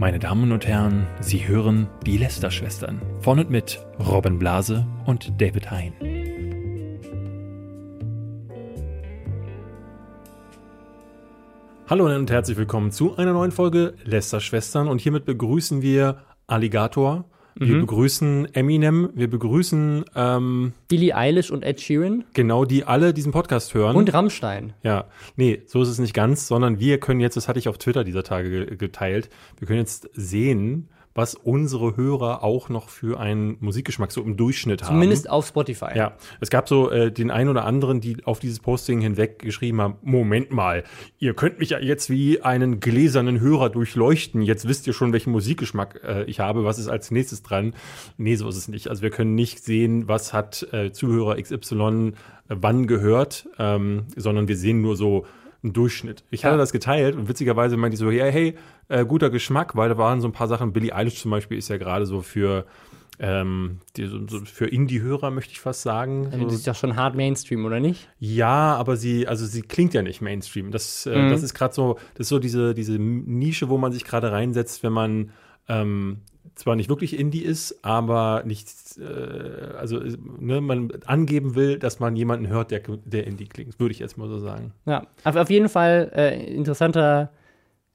Meine Damen und Herren, Sie hören die Lester-Schwestern. Von und mit Robin Blase und David Hein. Hallo und herzlich willkommen zu einer neuen Folge Lester-Schwestern. Und hiermit begrüßen wir Alligator. Wir Mhm. begrüßen Eminem, wir begrüßen ähm, Billie Eilish und Ed Sheeran genau die alle diesen Podcast hören. und Rammstein. Ja, nee, so ist es nicht ganz, sondern wir können jetzt, das hatte ich auf Twitter dieser Tage ge- geteilt, wir können jetzt sehen, was unsere Hörer auch noch für einen Musikgeschmack so im Durchschnitt haben. Zumindest auf Spotify. Ja, es gab so äh, den einen oder anderen, die auf dieses Posting hinweg geschrieben haben, Moment mal, ihr könnt mich ja jetzt wie einen gläsernen Hörer durchleuchten. Jetzt wisst ihr schon, welchen Musikgeschmack äh, ich habe. Was ist als nächstes dran? Nee, so ist es nicht. Also wir können nicht sehen, was hat äh, Zuhörer XY äh, wann gehört, ähm, sondern wir sehen nur so einen Durchschnitt. Ich hatte Ja. das geteilt und witzigerweise meinte ich so, ja, hey, äh, guter Geschmack, weil da waren so ein paar Sachen, Billie Eilish zum Beispiel ist ja gerade so für ähm, die, so, für Indie-Hörer möchte ich fast sagen. Also Das So, ist doch schon hart Mainstream, oder nicht? ja, aber sie, also sie klingt ja nicht Mainstream. Das, äh, Mhm. das ist gerade so, das ist so diese, diese Nische, wo man sich gerade reinsetzt, wenn man ähm, zwar nicht wirklich Indie ist, aber nicht, äh, also ne, man angeben will, dass man jemanden hört, der, der Indie klingt, würde ich jetzt mal so sagen. Ja. Auf, auf jeden Fall äh, interessanter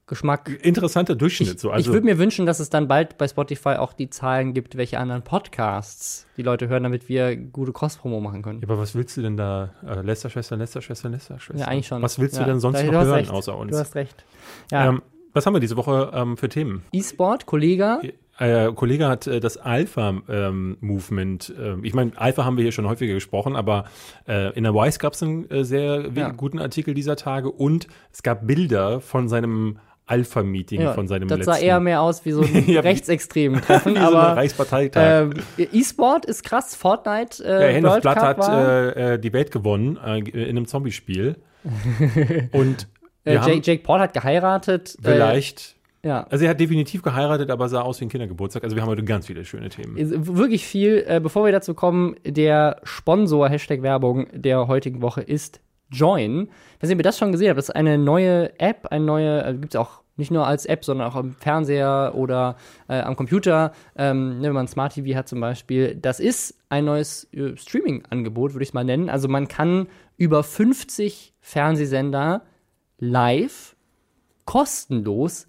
Geschmack. Interessanter Durchschnitt Ich, so. ich Also, würde mir wünschen, dass es dann bald bei Spotify auch die Zahlen gibt, welche anderen Podcasts die Leute hören, damit wir gute Cross-Promo machen können. ja, aber was willst du denn da? Äh, Lästerschwester, Lästerschwester, Lästerschwester. Ja, eigentlich schon. Was willst ja. du denn sonst Da- noch hören recht. außer uns? Du hast recht. Ja. Ähm, was haben wir diese Woche ähm, für Themen? E-Sport, Kollege. Äh, Kollege hat äh, das Alpha-Movement, äh, ich meine, Alpha haben wir hier schon häufiger gesprochen, aber äh, in der Wise gab es einen äh, sehr Ja. guten Artikel dieser Tage und es gab Bilder von seinem Alpha-Meeting, Ja, von seinem das letzten. sah eher mehr aus wie so ein Ja, rechtsextremen Treffen, wie so aber Reichsparteitag. ähm, E-Sport ist krass. Fortnite. Äh, ja, Hand of Blood hat äh, äh, die Welt gewonnen äh, in einem Zombie-Spiel. und äh, Jake, Jake Paul hat geheiratet. vielleicht, Äh, ja. also er hat definitiv geheiratet, aber sah aus wie ein Kindergeburtstag. Also wir haben heute ganz viele schöne Themen. Wirklich viel. Äh, bevor wir dazu kommen, der Sponsor, Hashtag Werbung der heutigen Woche ist Join. Wenn ihr mir das schon gesehen habt, das ist eine neue App, eine neue, äh, gibt es auch nicht nur als App, sondern auch am Fernseher oder äh, am Computer, ähm, ne, wenn man Smart TV hat zum Beispiel. Das ist ein neues äh, Streaming-Angebot, würde ich es mal nennen. Also man kann über 50 Fernsehsender live kostenlos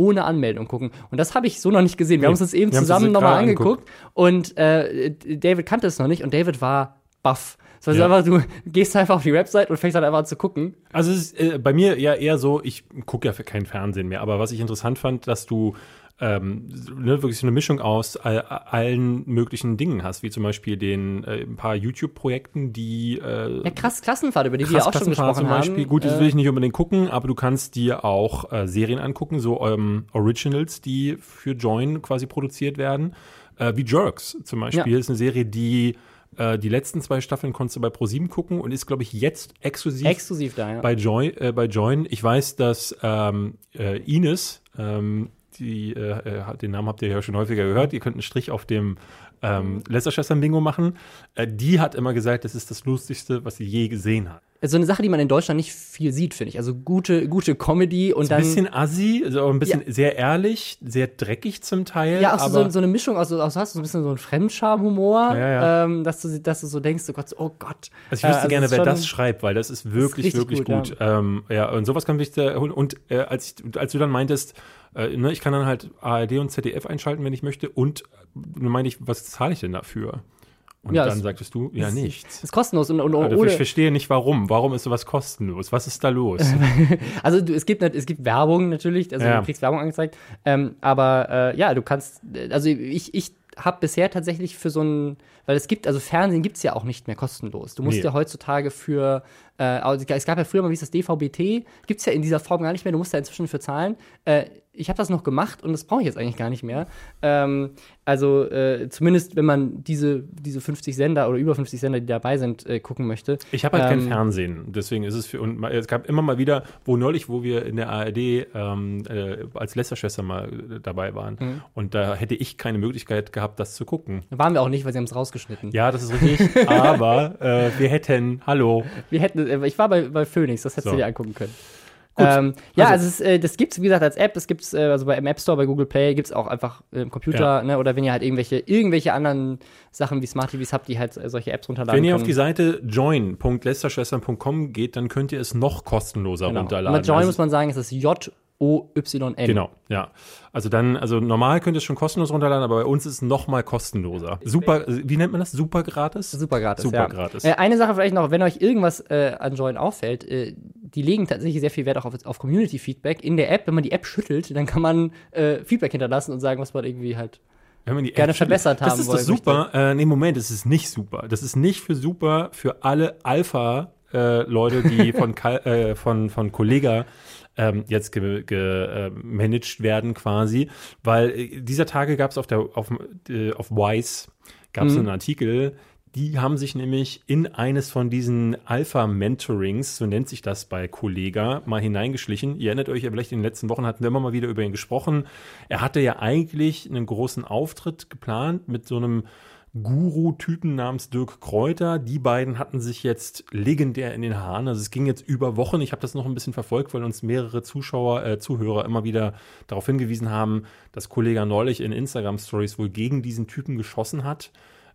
ohne Anmeldung gucken. Und das habe ich so noch nicht gesehen. Wir Nee, haben uns das eben zusammen nochmal angeguckt. Und äh, David kannte es noch nicht und David war baff. Das heißt Ja. einfach, du gehst einfach auf die Website und fängst dann einfach an zu gucken. Also es ist äh, bei mir ja eher so, ich gucke ja für kein Fernsehen mehr, aber was ich interessant fand, dass du ähm, ne, wirklich so eine Mischung aus all, allen möglichen Dingen hast, wie zum Beispiel den äh, ein paar YouTube-Projekten, die äh, Ja, krass Klassenfahrt, über die wir auch schon gesprochen zum Beispiel. haben. Gut, das Äh, will ich nicht unbedingt gucken, aber du kannst dir auch äh, Serien angucken, so ähm, Originals, die für Join quasi produziert werden. Äh, wie Jerks zum Beispiel. Ja. ist eine Serie, die äh, die letzten zwei Staffeln konntest du bei ProSieben gucken und ist, glaube ich, jetzt exklusiv exklusiv da, ja. bei, Join, äh, bei Join. Ich weiß, dass ähm, äh, Ines, ähm, die, äh, äh, den Namen habt ihr ja schon häufiger gehört, ihr könnt einen Strich auf dem ähm, Lästerschwestern-Bingo machen. Äh, die hat immer gesagt, das ist das Lustigste, was sie je gesehen hat. so eine Sache, die man in Deutschland nicht viel sieht, finde ich. Also gute, gute Comedy und Ein dann. bisschen assi, also ein bisschen sehr ehrlich, sehr dreckig zum Teil. ja, auch so, so, so eine Mischung aus, aus hast du so ein bisschen so einen Fremdscham-Humor, Ja, ja. Ähm, dass, du, dass du so denkst, oh Gott, oh Gott. Also ich wüsste Äh, gerne, es ist wer das schreibt, weil das ist wirklich, richtig wirklich gut, gut. Ja. Ähm, ja, und sowas kann ich da holen. Und äh, als, ich, als du dann meintest, äh, ne, ich kann dann halt ARD und ZDF einschalten, wenn ich möchte. Und dann meinte ich, was zahle ich denn dafür? Und Ja, dann es- sagtest du, ja, Das nichts. ist kostenlos und, und Also ich verstehe nicht, warum. Warum ist sowas kostenlos? Was ist da los? Also du, es gibt es gibt Werbung natürlich, also Ja. du kriegst Werbung angezeigt, ähm, aber äh, ja, du kannst, äh, also ich, ich habe bisher tatsächlich für so ein, weil es gibt, also Fernsehen gibt es ja auch nicht mehr kostenlos. Du musst Nee. ja heutzutage für, äh, also es gab ja früher mal, wie ist das, DVB-T, gibt es ja in dieser Form gar nicht mehr, du musst da inzwischen für zahlen. Äh, ich habe das noch gemacht und das brauche ich jetzt eigentlich gar nicht mehr. Ähm, also äh, zumindest, wenn man diese, diese 50 Sender oder über 50 Sender, die dabei sind, äh, gucken möchte. Ich habe halt kein Ähm, Fernsehen, deswegen ist es für und es gab immer mal wieder, wo neulich, wo wir in der ARD ähm, äh, als Lästerschwester mal äh, dabei waren Mhm. und da hätte ich keine Möglichkeit gehabt, das zu gucken. Waren wir auch nicht, weil sie haben es rausgeschnitten. Ja, das ist richtig, aber äh, wir hätten, hallo, Wir hätten, äh, ich war bei, bei Phoenix, das hättest So. du dir angucken können. Ähm, ja, Also- also, es, äh, das gibt's wie gesagt als App. Es gibt's äh, also bei im App Store, bei Google Play gibt's auch einfach äh, im Computer, Ja. ne, oder wenn ihr halt irgendwelche irgendwelche anderen Sachen wie Smart TVs habt, die halt äh, solche Apps runterladen Wenn ihr auf können. die Seite join.lästerschwestern.com geht, dann könnt ihr es noch kostenloser genau. Und runterladen. mit Join Also- muss man sagen, es ist J O Y N. Genau, ja. Also dann, also normal könnt ihr es schon kostenlos runterladen, aber bei uns ist es noch mal kostenloser. Super, wie nennt man das? Super gratis? Super gratis. Super ja. gratis. Äh, eine Sache vielleicht noch, wenn euch irgendwas äh, an Join auffällt, äh, die legen tatsächlich sehr viel Wert auch auf, auf Community-Feedback. In der App, wenn man die App schüttelt, dann kann man äh, Feedback hinterlassen und sagen, was man irgendwie halt. Wenn man die gerne App- verbessert Das haben ist das wollen super. Äh, nee, Moment, es ist nicht super. Das ist nicht für super für alle Alpha-Leute, die von, Kal- äh, von, von Kollega ähm, jetzt gemanagt ge, äh, werden quasi. Weil äh, dieser Tage gab es auf, der auf, äh, auf Wise gab es Mhm. einen Artikel, die haben sich nämlich in eines von diesen Alpha-Mentorings, so nennt sich das bei Kollega, mal hineingeschlichen. Ihr erinnert euch ja vielleicht, in den letzten Wochen hatten wir immer mal wieder über ihn gesprochen. Er hatte ja eigentlich einen großen Auftritt geplant mit so einem Guru-Typen namens Dirk Kräuter. Die beiden hatten sich jetzt legendär in den Haaren. Also es ging jetzt über Wochen. Ich habe das noch ein bisschen verfolgt, weil uns mehrere Zuschauer, äh, Zuhörer immer wieder darauf hingewiesen haben, dass Kollega neulich in Instagram-Stories wohl gegen diesen Typen geschossen hat.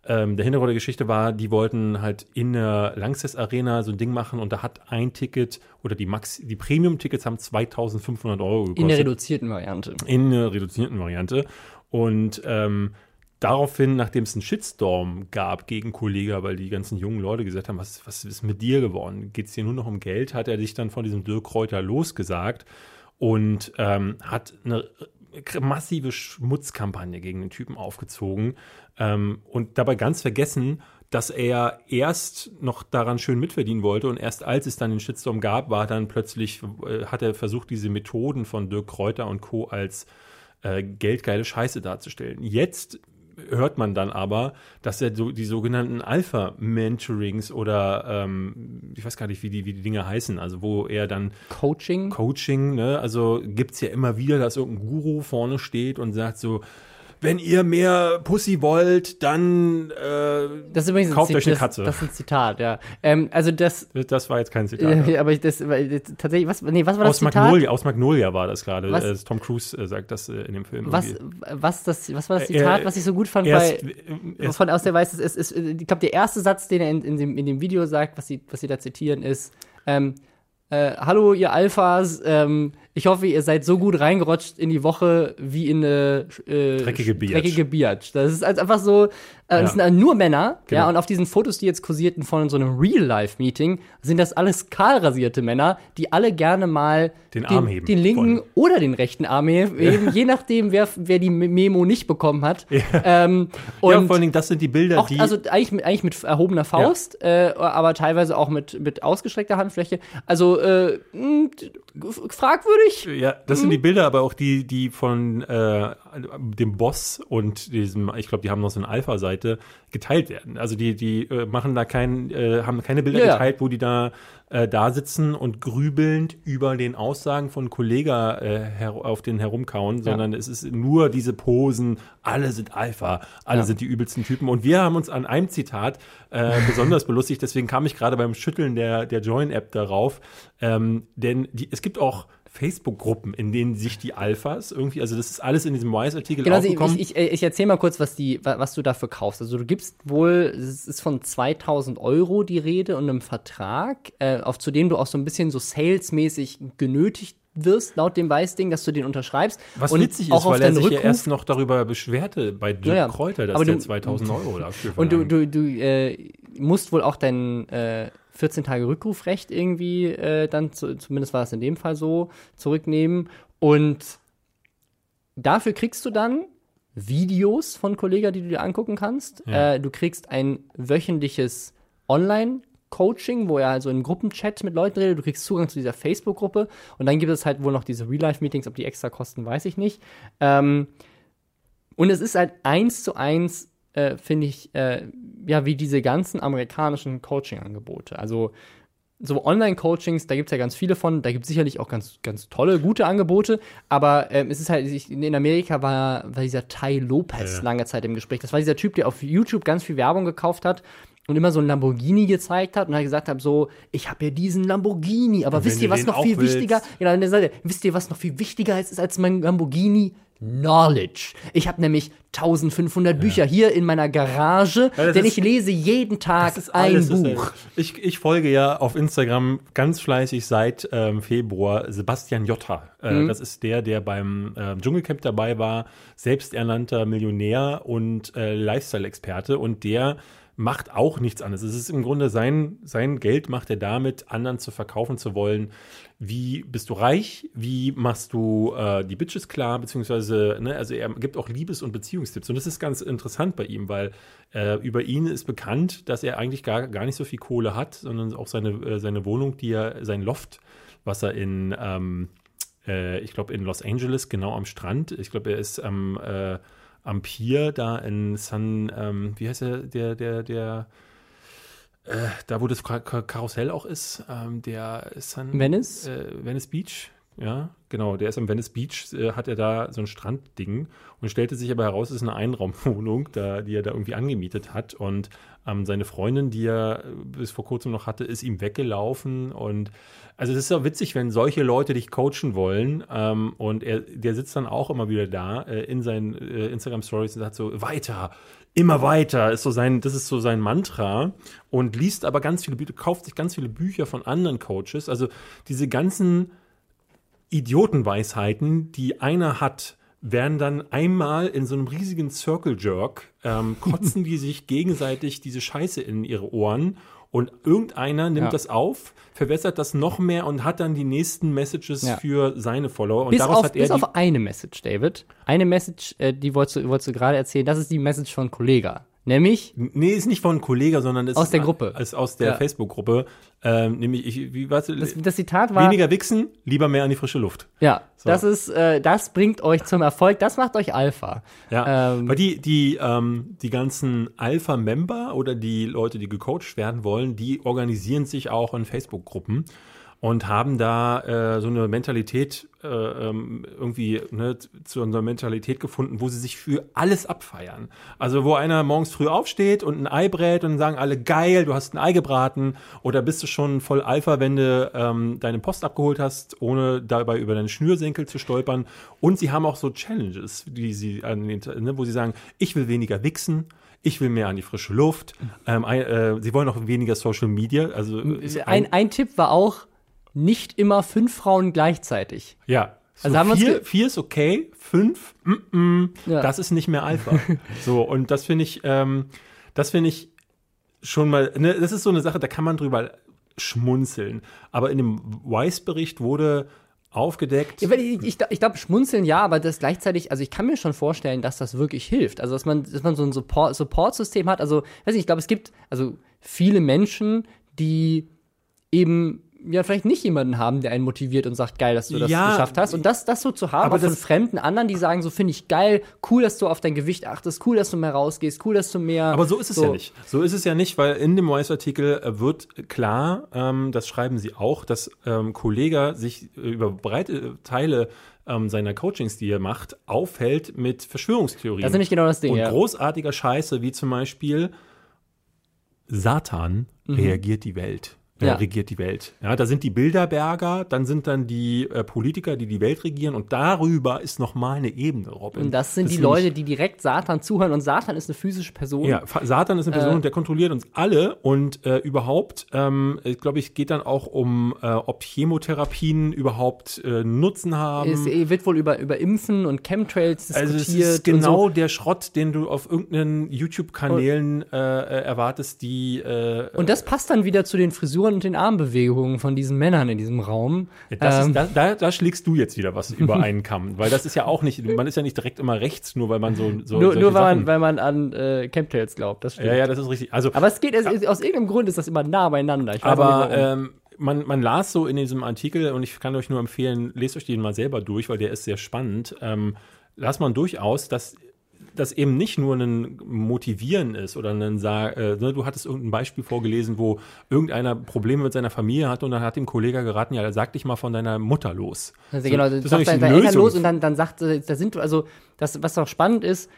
Ähm, der Hintergrund der Geschichte war, die wollten halt in der Lanxess Arena so ein Ding machen und da hat ein Ticket oder die Max, die Premium-Tickets haben 2500 Euro gekostet In der reduzierten Variante. in einer reduzierten Variante. Und ähm, daraufhin, nachdem es einen Shitstorm gab gegen Kollega, weil die ganzen jungen Leute gesagt haben, was, was ist mit dir geworden? Geht es dir nur noch um Geld? Hat er sich dann von diesem Dirk Kräuter losgesagt und ähm, hat eine massive Schmutzkampagne gegen den Typen aufgezogen ähm, und dabei ganz vergessen, dass er erst noch daran schön mitverdienen wollte und erst als es dann den Shitstorm gab, war dann plötzlich, äh, hat er versucht, diese Methoden von Dirk Kräuter und Co. als äh, geldgeile Scheiße darzustellen. Jetzt hört man dann aber, dass er so die sogenannten Alpha-Mentorings oder ähm, ich weiß gar nicht, wie die, wie die Dinge heißen, also wo er dann Coaching. Coaching, ne? Also gibt's ja immer wieder, dass irgendein Guru vorne steht und sagt so, wenn ihr mehr Pussy wollt, dann äh, Das ist übrigens Kauft ein, euch eine das, Katze. Das ist ein Zitat, ja. Ähm, also das, das war jetzt kein Zitat. äh, aber ich, das, das, tatsächlich, was, nee, was war das aus Zitat? Magnolia, aus Magnolia war das gerade. Was? Äh, Tom Cruise äh, sagt das äh, in dem Film. Was, irgendwie. was, das, was war das Äh, Zitat, äh, was ich so gut fand Erst, bei, erst, von aus der Weiß, es ist, ich glaube, der erste Satz, den er in, in, dem, in dem Video sagt, was sie, was sie da zitieren, ist, ähm, äh, hallo ihr Alphas, ähm, ich hoffe, ihr seid so gut reingerutscht in die Woche wie in eine äh, Dreckige Biatch. dreckige Biatch. Das ist also einfach so, äh, Ja. das sind dann nur Männer, Genau. ja, und auf diesen Fotos, die jetzt kursierten von so einem Real-Life-Meeting, sind das alles kahlrasierte Männer, die alle gerne mal Den Arm heben den linken wollen. oder den rechten Arm heben, je nachdem, wer, wer die Memo nicht bekommen hat. Ähm, und ja, vor allen Dingen, das sind die Bilder, auch, die. also eigentlich mit, eigentlich mit erhobener Faust, äh, aber teilweise auch mit, mit ausgestreckter Handfläche. Also äh, fragwürdig. ja, das sind die Bilder, aber auch die, die von äh, dem Boss und diesem, ich glaube, die haben noch so eine Alpha-Seite geteilt werden. Also die, die äh, machen da kein, äh, haben keine Bilder Ja, ja. geteilt, wo die da äh, da sitzen und grübelnd über den Aussagen von Kollega äh, her auf den herumkauen, sondern es ist nur diese Posen, alle sind Alpha, alle Ja. sind die übelsten Typen. Und wir haben uns an einem Zitat äh, besonders belustigt, deswegen kam ich gerade beim Schütteln der, der Join-App darauf. Ähm, denn die, es gibt auch Facebook-Gruppen, in denen sich die Alphas irgendwie, also das ist alles in diesem Wise-Artikel Genau, also aufgekommen. ich, ich, ich erzähle mal kurz, was, die, wa- was du dafür kaufst. Also du gibst wohl, es ist von 2000 Euro die Rede und einem Vertrag, äh, auf, zu dem du auch so ein bisschen so salesmäßig genötigt wirst, laut dem Weißding, dass du den unterschreibst. Was und witzig auch ist, weil er deinen sich ja Rückruf- erst noch darüber beschwerte bei Dirk Ja, ja. Kräuter, dass Aber der du- 2000 Euro dafür Und du, du, du äh, musst wohl auch dein äh, 14 Tage Rückrufrecht irgendwie äh, dann, zu, zumindest war es in dem Fall so, zurücknehmen. Und dafür kriegst du dann Videos von Kollega, die du dir angucken kannst. Ja. Äh, du kriegst ein wöchentliches Online-Coaching, wo er also in Gruppenchat mit Leuten redet. Du kriegst Zugang zu dieser Facebook-Gruppe. Und dann gibt es halt wohl noch diese Real-Life-Meetings. Ob die extra kosten, weiß ich nicht. Ähm, und es ist halt eins zu eins, äh, finde ich, äh, ja, wie diese ganzen amerikanischen Coaching-Angebote. Also so Online-Coachings, da gibt es ja ganz viele von, da gibt es sicherlich auch ganz, ganz tolle, gute Angebote, aber ähm, es ist halt, ich, in Amerika war, war dieser Ty Lopez Ja. lange Zeit im Gespräch. Das war dieser Typ, der auf YouTube ganz viel Werbung gekauft hat und immer so ein Lamborghini gezeigt hat und halt gesagt hat, so, ich habe ja diesen Lamborghini, aber wisst ihr, was noch viel willst? wichtiger, genau, und dann sagt er, wisst ihr, was noch viel wichtiger ist, als mein Lamborghini? Knowledge. Ich habe nämlich 1500 Bücher hier in meiner Garage, Ja, denn ist- ich lese jeden Tag ist ein ist Buch. ja- Ich, ich folge ja auf Instagram ganz fleißig seit ähm, Februar Sebastian Jotta. Äh, Mhm. Das ist der, der beim äh, Dschungelcamp dabei war, selbsternannter Millionär und äh, Lifestyle-Experte und der macht auch nichts anderes. Es ist im Grunde sein, sein Geld macht er damit, anderen zu verkaufen zu wollen. Wie bist du reich? Wie machst du äh, die Bitches klar? Beziehungsweise, ne, also er gibt auch Liebes- und Beziehungstipps. Und das ist ganz interessant bei ihm, weil äh, über ihn ist bekannt, dass er eigentlich gar, gar nicht so viel Kohle hat, sondern auch seine, äh, seine Wohnung, die er, sein Loft, was er in, ähm, äh, ich glaube, in Los Angeles, genau am Strand, ich glaube, er ist am, äh, am Pier da in San, ähm, wie heißt er, der, der, der, äh, da wo das Kar Karussell auch ist, ähm, der San Venice? äh, Venice Beach, ja, genau, der ist am Venice Beach, äh, hat er da so ein Strandding und stellte sich aber heraus, es ist eine Einraumwohnung, da, die er da irgendwie angemietet hat und ähm, seine Freundin, die er bis vor kurzem noch hatte, ist ihm weggelaufen. Und also es ist ja witzig, wenn solche Leute dich coachen wollen. Ähm, und er, der sitzt dann auch immer wieder da äh, in seinen äh, Instagram Stories und sagt so weiter, immer weiter ist so sein, das ist so sein Mantra. Und liest aber ganz viele Bücher, kauft sich ganz viele Bücher von anderen Coaches. Also diese ganzen Idiotenweisheiten, die einer hat, werden dann einmal in so einem riesigen Circle Jerk, ähm, kotzen die sich gegenseitig diese Scheiße in ihre Ohren und irgendeiner nimmt Ja. das auf, verwässert das noch mehr und hat dann die nächsten Messages Ja. für seine Follower. Und Bis, daraus auf, hat er bis auf eine Message, David. Eine Message, äh, die wolltest du, wolltest du gerade erzählen, das ist die Message von Kollega. Nämlich, Nee, ist nicht von Kollega, sondern ist Aus der Gruppe. Ist aus der Ja. Facebook-Gruppe. Ähm, nämlich, ich, wie, was, das, das Zitat war, weniger wichsen, lieber mehr an die frische Luft. ja, das ist, äh, das bringt euch zum Erfolg, das macht euch Alpha. Ja, Ähm, weil die, die, ähm, die ganzen Alpha-Member oder die Leute, die gecoacht werden wollen, die organisieren sich auch in Facebook-Gruppen und haben da äh, so eine Mentalität äh, ähm, irgendwie ne, zu unserer Mentalität gefunden, wo sie sich für alles abfeiern. Also wo einer morgens früh aufsteht und ein Ei brät und sagen alle geil, du hast ein Ei gebraten oder bist du schon voll Alpha, wenn du ähm, deine Post abgeholt hast, ohne dabei über deinen Schnürsenkel zu stolpern. Und sie haben auch so Challenges, die sie an den, ne, wo sie sagen, ich will weniger wichsen. Ich will mehr an die frische Luft. Ähm, ein- äh, sie wollen auch weniger Social Media. Also ist ein, ein Tipp war auch, nicht immer fünf Frauen gleichzeitig. Ja. So Also haben vier, vier ist okay, fünf, mm, mm, Ja. das ist nicht mehr Alpha. so, und das finde ich, ähm, das finde ich schon mal, ne, das ist so eine Sache, da kann man drüber schmunzeln. Aber in dem Weiss-Bericht wurde aufgedeckt. Ja, ich, ich, ich glaube, schmunzeln ja, aber das gleichzeitig, also ich kann mir schon vorstellen, dass das wirklich hilft. Also, dass man, dass man so ein Support- Support-System hat. Also, weiß nicht, ich glaube, es gibt also viele Menschen, die eben ja vielleicht nicht jemanden haben, der einen motiviert und sagt, geil, dass du das Ja, geschafft hast. Und das, das so zu haben, aber von fremden anderen, die sagen, so finde ich geil, cool, dass du auf dein Gewicht achtest, cool, dass du mehr rausgehst, cool, dass du mehr. Aber so ist es ja nicht. So ist es ja nicht, weil in dem Weiss-Artikel äh, wird klar, ähm, das schreiben sie auch, dass ähm, Kollega sich äh, über breite Teile ähm, seiner Coachings, die er macht, aufhält mit Verschwörungstheorien. Das ist nämlich genau das Ding, Und ja. großartiger Scheiße, wie zum Beispiel Satan reagiert die Welt. Äh. Ja. regiert die Welt. Ja, da sind die Bilderberger, dann sind dann die äh, Politiker, die die Welt regieren und darüber ist noch mal eine Ebene, Robin. und das sind die ist Leute, die direkt Satan zuhören. Und Satan ist eine physische Person. ja, Satan ist eine Person, der kontrolliert uns alle und äh, überhaupt, ähm, ich glaube, es geht dann auch um, äh, ob Chemotherapien überhaupt äh, Nutzen haben. Es wird wohl über, über Impfen und Chemtrails diskutiert. also es ist und genau so. der Schrott, den du auf irgendeinen YouTube-Kanälen äh, äh, erwartest, die äh, Und das passt dann wieder zu den Frisuren und den Armbewegungen von diesen Männern in diesem Raum. Das Ähm, ist, da, da, da schlägst du jetzt wieder was über einen Kamm, weil das ist ja auch nicht, man ist ja nicht direkt immer rechts, nur weil man so, so nur nur weil, man, weil man an äh, Chemtrails glaubt, das stimmt. ja, ja, das ist richtig. Also, Aber es geht, es, aus irgendeinem Grund ist das immer nah beieinander. Ich aber ähm, man, man las so in diesem Artikel und ich kann euch nur empfehlen, lest euch den mal selber durch, weil der ist sehr spannend. Ähm, las man durchaus, dass das eben nicht nur ein Motivieren ist oder ein Sa äh, ne, du hattest irgendein Beispiel vorgelesen, wo irgendeiner Probleme mit seiner Familie hatte und dann hat dem Kollege geraten, ja, sag dich mal von deiner Mutter los. Also So, genau, das sagt nämlich dein, die dein Eltern los und dann, dann sagt, äh, da sind, also, das, was auch spannend ist,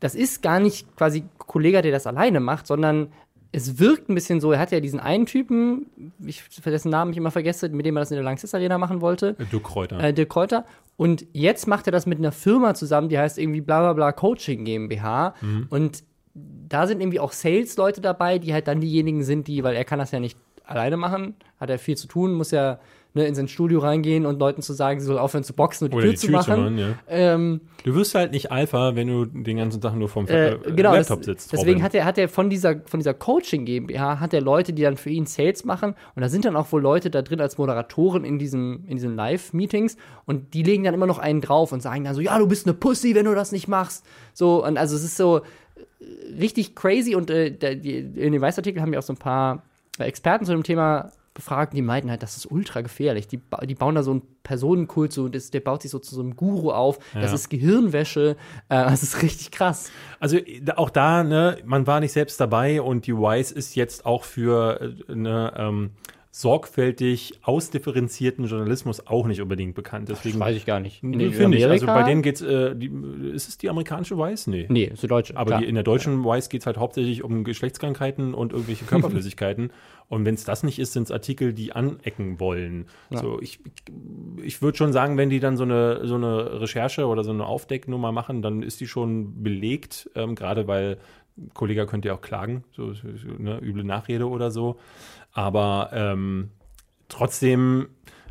das ist gar nicht quasi Kollege, der das alleine macht, sondern es wirkt ein bisschen so, er hat ja diesen einen Typen, ich, dessen Namen ich immer vergesse, mit dem er das in der Lanxess Arena machen wollte. Dirk Kräuter. Äh, Dirk Kräuter. Und jetzt macht er das mit einer Firma zusammen, die heißt irgendwie bla bla bla Coaching GmbH. Und da sind irgendwie auch Sales-Leute dabei, die halt dann diejenigen sind, die, weil er kann das ja nicht alleine machen, hat er viel zu tun, muss ja ne, in sein Studio reingehen und Leuten zu sagen, sie soll aufhören zu boxen und die Oder Tür die zu Tür zu machen. machen, ja. ähm, Du wirst halt nicht Alpha, wenn du den ganzen Tag nur vom äh, äh, genau, das, Laptop sitzt. deswegen Robin. hat er, hat er von dieser, von dieser Coaching GmbH, hat er Leute, die dann für ihn Sales machen und da sind dann auch wohl Leute da drin als Moderatoren in diesem, in diesen Live-Meetings und die legen dann immer noch einen drauf und sagen dann so, ja, du bist eine Pussy, wenn du das nicht machst. So, und also es ist so äh, richtig crazy und äh, der, die, in dem Weißartikel haben wir auch so ein paar Experten zu dem Thema befragt, die meinten halt, das ist ultra gefährlich. Die, die bauen da so einen Personenkult, so, das, der baut sich so zu so einem Guru auf. Das Ja. ist Gehirnwäsche. Äh, das ist richtig krass. Also da- auch da, ne, man war nicht selbst dabei und die Wise ist jetzt auch für äh, ne, ähm, sorgfältig ausdifferenzierten Journalismus auch nicht unbedingt bekannt. Deswegen ich gar nicht. Nee, finde ich. Also bei denen geht's, äh, die, ist es die amerikanische Wise? Nee. Nee, ist die deutsche. Aber die, in der deutschen Wise geht es halt hauptsächlich um Geschlechtskrankheiten und irgendwelche Körperflüssigkeiten. und wenn es das nicht ist, sind es Artikel, die anecken wollen. So, ich ich würde schon sagen, wenn die dann so eine, so eine Recherche oder so eine Aufdecknummer machen, dann ist die schon belegt, ähm, gerade weil Kollege könnte ja auch klagen, so, so ne, üble Nachrede oder so. Aber ähm, trotzdem,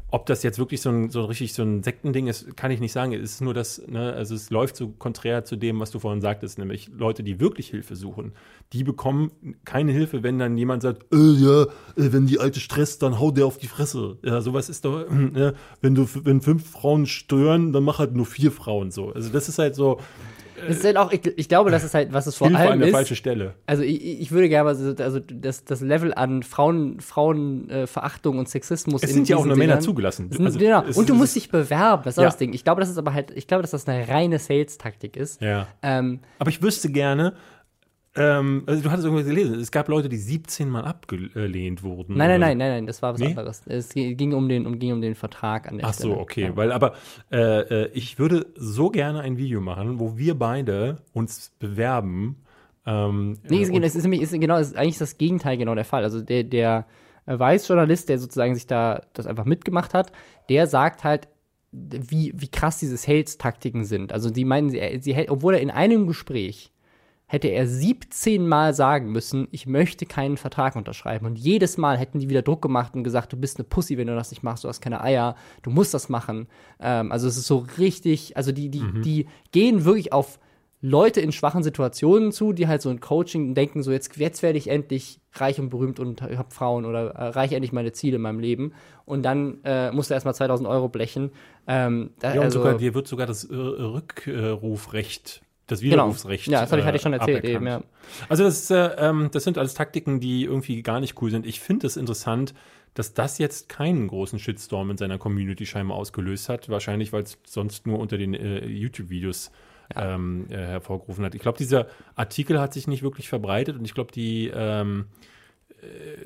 ob das jetzt wirklich so ein, so ein richtig so ein Sektending ist, kann ich nicht sagen. Es ist nur das, ne, also es läuft so konträr zu dem, was du vorhin sagtest, nämlich Leute, die wirklich Hilfe suchen, die bekommen keine Hilfe, wenn dann jemand sagt, äh, ja, äh, wenn die alte stresst, dann hau der auf die Fresse. Ja, sowas ist doch, äh, wenn du, wenn fünf Frauen stören, dann mach halt nur vier Frauen so. Also das ist halt so Das ist halt auch, ich, ich glaube, das ist halt, was es vor Hilfe an allem der ist. falschen Stelle. Also ich, ich würde gerne mal so, also das, das Level an Frauen, Frauenverachtung äh, Verachtung und Sexismus Es sind ja auch nur Männer zugelassen. Sind- Also, genau. Und du musst dich bewerben, das ist auch Ja. das Ding. Ich glaube, das ist aber halt, ich glaube, dass das eine reine Sales-Taktik ist. Ja. Ähm, Aber ich wüsste gerne, ähm, also du hattest irgendwas gelesen, es gab Leute, die 17 Mal abgelehnt wurden. nein, nein, nein, nein, nein, das war was Nee? anderes. Es ging um den, um, ging um den Vertrag an der Ach Stelle. so, okay. Ja. Weil, aber äh, äh, ich würde so gerne ein Video machen, wo wir beide uns bewerben. Ähm, Nee, äh, es, es ist nämlich, ist genau, ist eigentlich das Gegenteil genau der Fall. Also der, der äh, Weiß-Journalist, der sozusagen sich da das einfach mitgemacht hat, der sagt halt, wie, wie krass diese Sales-Taktiken sind. Also die meinen, sie, sie, obwohl er in einem Gespräch hätte er 17 Mal sagen müssen, ich möchte keinen Vertrag unterschreiben. Und jedes Mal hätten die wieder Druck gemacht und gesagt, du bist eine Pussy, wenn du das nicht machst, du hast keine Eier, du musst das machen. Ähm, also es ist so richtig, also die, die, die gehen wirklich auf Leute in schwachen Situationen zu, die halt so ein Coaching denken, so jetzt, jetzt werde ich endlich reich und berühmt und hab Frauen oder äh, erreiche endlich meine Ziele in meinem Leben. Und dann äh, musst du erstmal 2000 Euro blechen. Ähm, da, ja, und also, sogar dir wird sogar das äh, Rückrufrecht, das Genau. Widerrufsrecht. Ja, das ich- hatte ich schon erzählt aberkannt. eben, ja. Also das, ist, äh, ähm, das sind alles Taktiken, die irgendwie gar nicht cool sind. Ich finde es interessant, dass das jetzt keinen großen Shitstorm in seiner Community scheinbar ausgelöst hat. Wahrscheinlich, weil es sonst nur unter den äh, YouTube-Videos ähm, äh, hervorgerufen hat. Ich glaube, dieser Artikel hat sich nicht wirklich verbreitet und ich glaube, die, ähm, äh,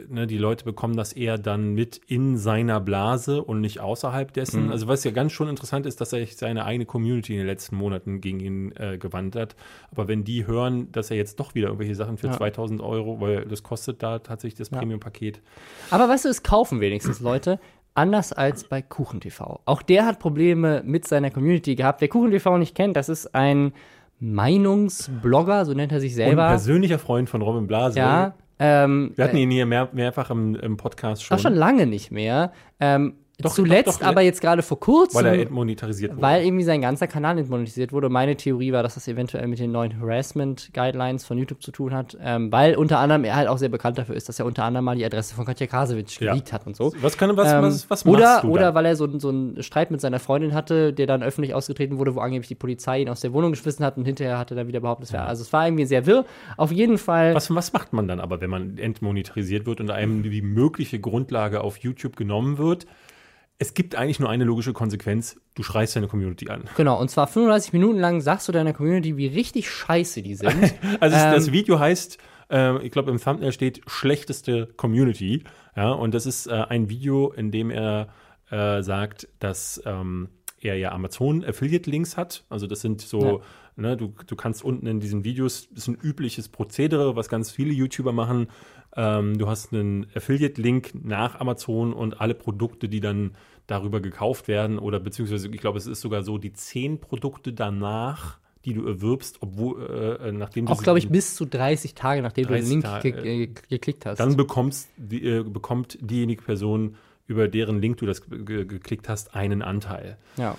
ne, die Leute bekommen das eher dann mit in seiner Blase und nicht außerhalb dessen. Mhm. Also was ja ganz schon interessant ist, dass er sich seine eigene Community in den letzten Monaten gegen ihn äh, gewandt hat. Aber wenn die hören, dass er jetzt doch wieder irgendwelche Sachen für Ja. 2000 Euro, weil das kostet da tatsächlich das Premium-Paket. Aber weißt du, es kaufen wenigstens Leute. Anders als bei KuchenTV. Auch der hat Probleme mit seiner Community gehabt. Wer KuchenTV nicht kennt, das ist ein Meinungsblogger, so nennt er sich Und ein selber. persönlicher Freund von Robin Blase. Ja. Ähm, Wir hatten ihn hier mehr, mehrfach im, im Podcast schon, auch schon lange nicht mehr. Ähm, Doch, zuletzt doch, doch, aber jetzt gerade vor kurzem. weil er entmonetarisiert wurde. Weil irgendwie sein ganzer Kanal entmonetarisiert wurde. Meine Theorie war, dass das eventuell mit den neuen Harassment-Guidelines von YouTube zu tun hat. Ähm, weil unter anderem er halt auch sehr bekannt dafür ist, dass er unter anderem mal die Adresse von Katja Krasowitsch Ja. geleakt hat und so. was kann was, Ähm, was, was oder oder weil er so, so einen Streit mit seiner Freundin hatte, der dann öffentlich ausgetreten wurde, wo angeblich die Polizei ihn aus der Wohnung geschmissen hat und hinterher hat er dann wieder behauptet, es wäre. Also es war irgendwie sehr wirr. Auf jeden Fall. Was, was macht man dann aber, wenn man entmonetarisiert wird und einem die mögliche Grundlage auf YouTube genommen wird? Es gibt eigentlich nur eine logische Konsequenz. Du schreist deine Community an. Genau, und zwar 35 Minuten lang sagst du deiner Community, wie richtig scheiße die sind. Also Ähm, das Video heißt, äh, ich glaube im Thumbnail steht schlechteste Community. Ja, und das ist äh, ein Video, in dem er äh, sagt, dass ähm, er ja Amazon Affiliate Links hat. Also das sind so. Ne, du, du kannst unten in diesen Videos, das ist ein übliches Prozedere, was ganz viele YouTuber machen. Ähm, du hast einen Affiliate-Link nach Amazon und alle Produkte, die dann darüber gekauft werden oder beziehungsweise, ich glaube, es ist sogar so, die zehn Produkte danach die du erwirbst, obwohl äh, äh nachdem du auch glaube ich bis zu 30 Tage nachdem du den Link ge äh, geklickt hast. Dann bekommst die, äh, bekommt diejenige Person über deren Link du das ge geklickt hast einen Anteil. Ja.